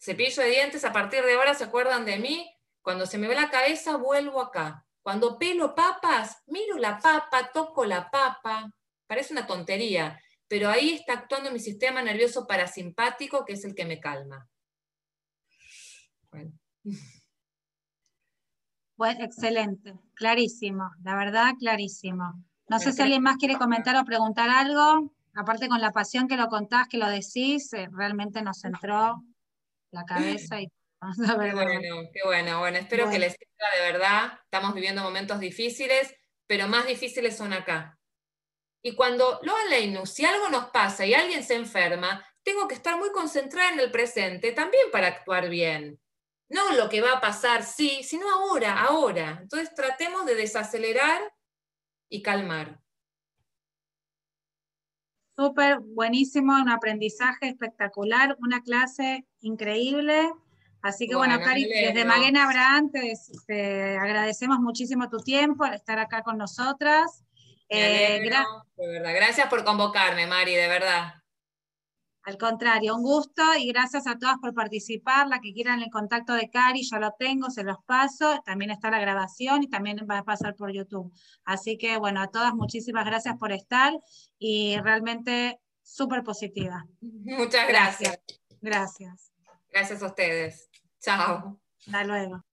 [SPEAKER 1] Cepillo de dientes, a partir de ahora se acuerdan de mí, cuando se me ve la cabeza vuelvo acá. Cuando pelo papas, miro la papa, toco la papa, parece una tontería, pero ahí está actuando mi sistema nervioso parasimpático, que es el que me calma.
[SPEAKER 2] Bueno. excelente, clarísimo, la verdad, clarísimo. No sé si alguien más quiere comentar o preguntar algo. Aparte con la pasión que lo contás, que lo decís, eh, realmente nos entró la cabeza y [LAUGHS] [LAUGHS]
[SPEAKER 1] qué bueno, qué bueno. Bueno, espero que les sirva de verdad. Estamos viviendo momentos difíciles, pero más difíciles son acá. Y cuando lo Leinu, si algo nos pasa y alguien se enferma, tengo que estar muy concentrada en el presente también para actuar bien. No lo que va a pasar, sí, sino ahora, ahora. Entonces tratemos de desacelerar y calmar.
[SPEAKER 2] Súper buenísimo, un aprendizaje espectacular, una clase increíble. Así que bueno, Cari, desde Magena Abraham te, agradecemos muchísimo tu tiempo al estar acá con nosotras.
[SPEAKER 1] Eh, verdad. Gracias por convocarme, Mari, de verdad.
[SPEAKER 2] Al contrario, un gusto y gracias a todas por participar. La que quieran el contacto de Cari, yo lo tengo, se los paso. También está la grabación y también va a pasar por YouTube. Así que, bueno, a todas muchísimas gracias por estar y realmente súper positiva.
[SPEAKER 1] Muchas gracias.
[SPEAKER 2] Gracias.
[SPEAKER 1] Gracias a ustedes. Chao.
[SPEAKER 2] Hasta luego.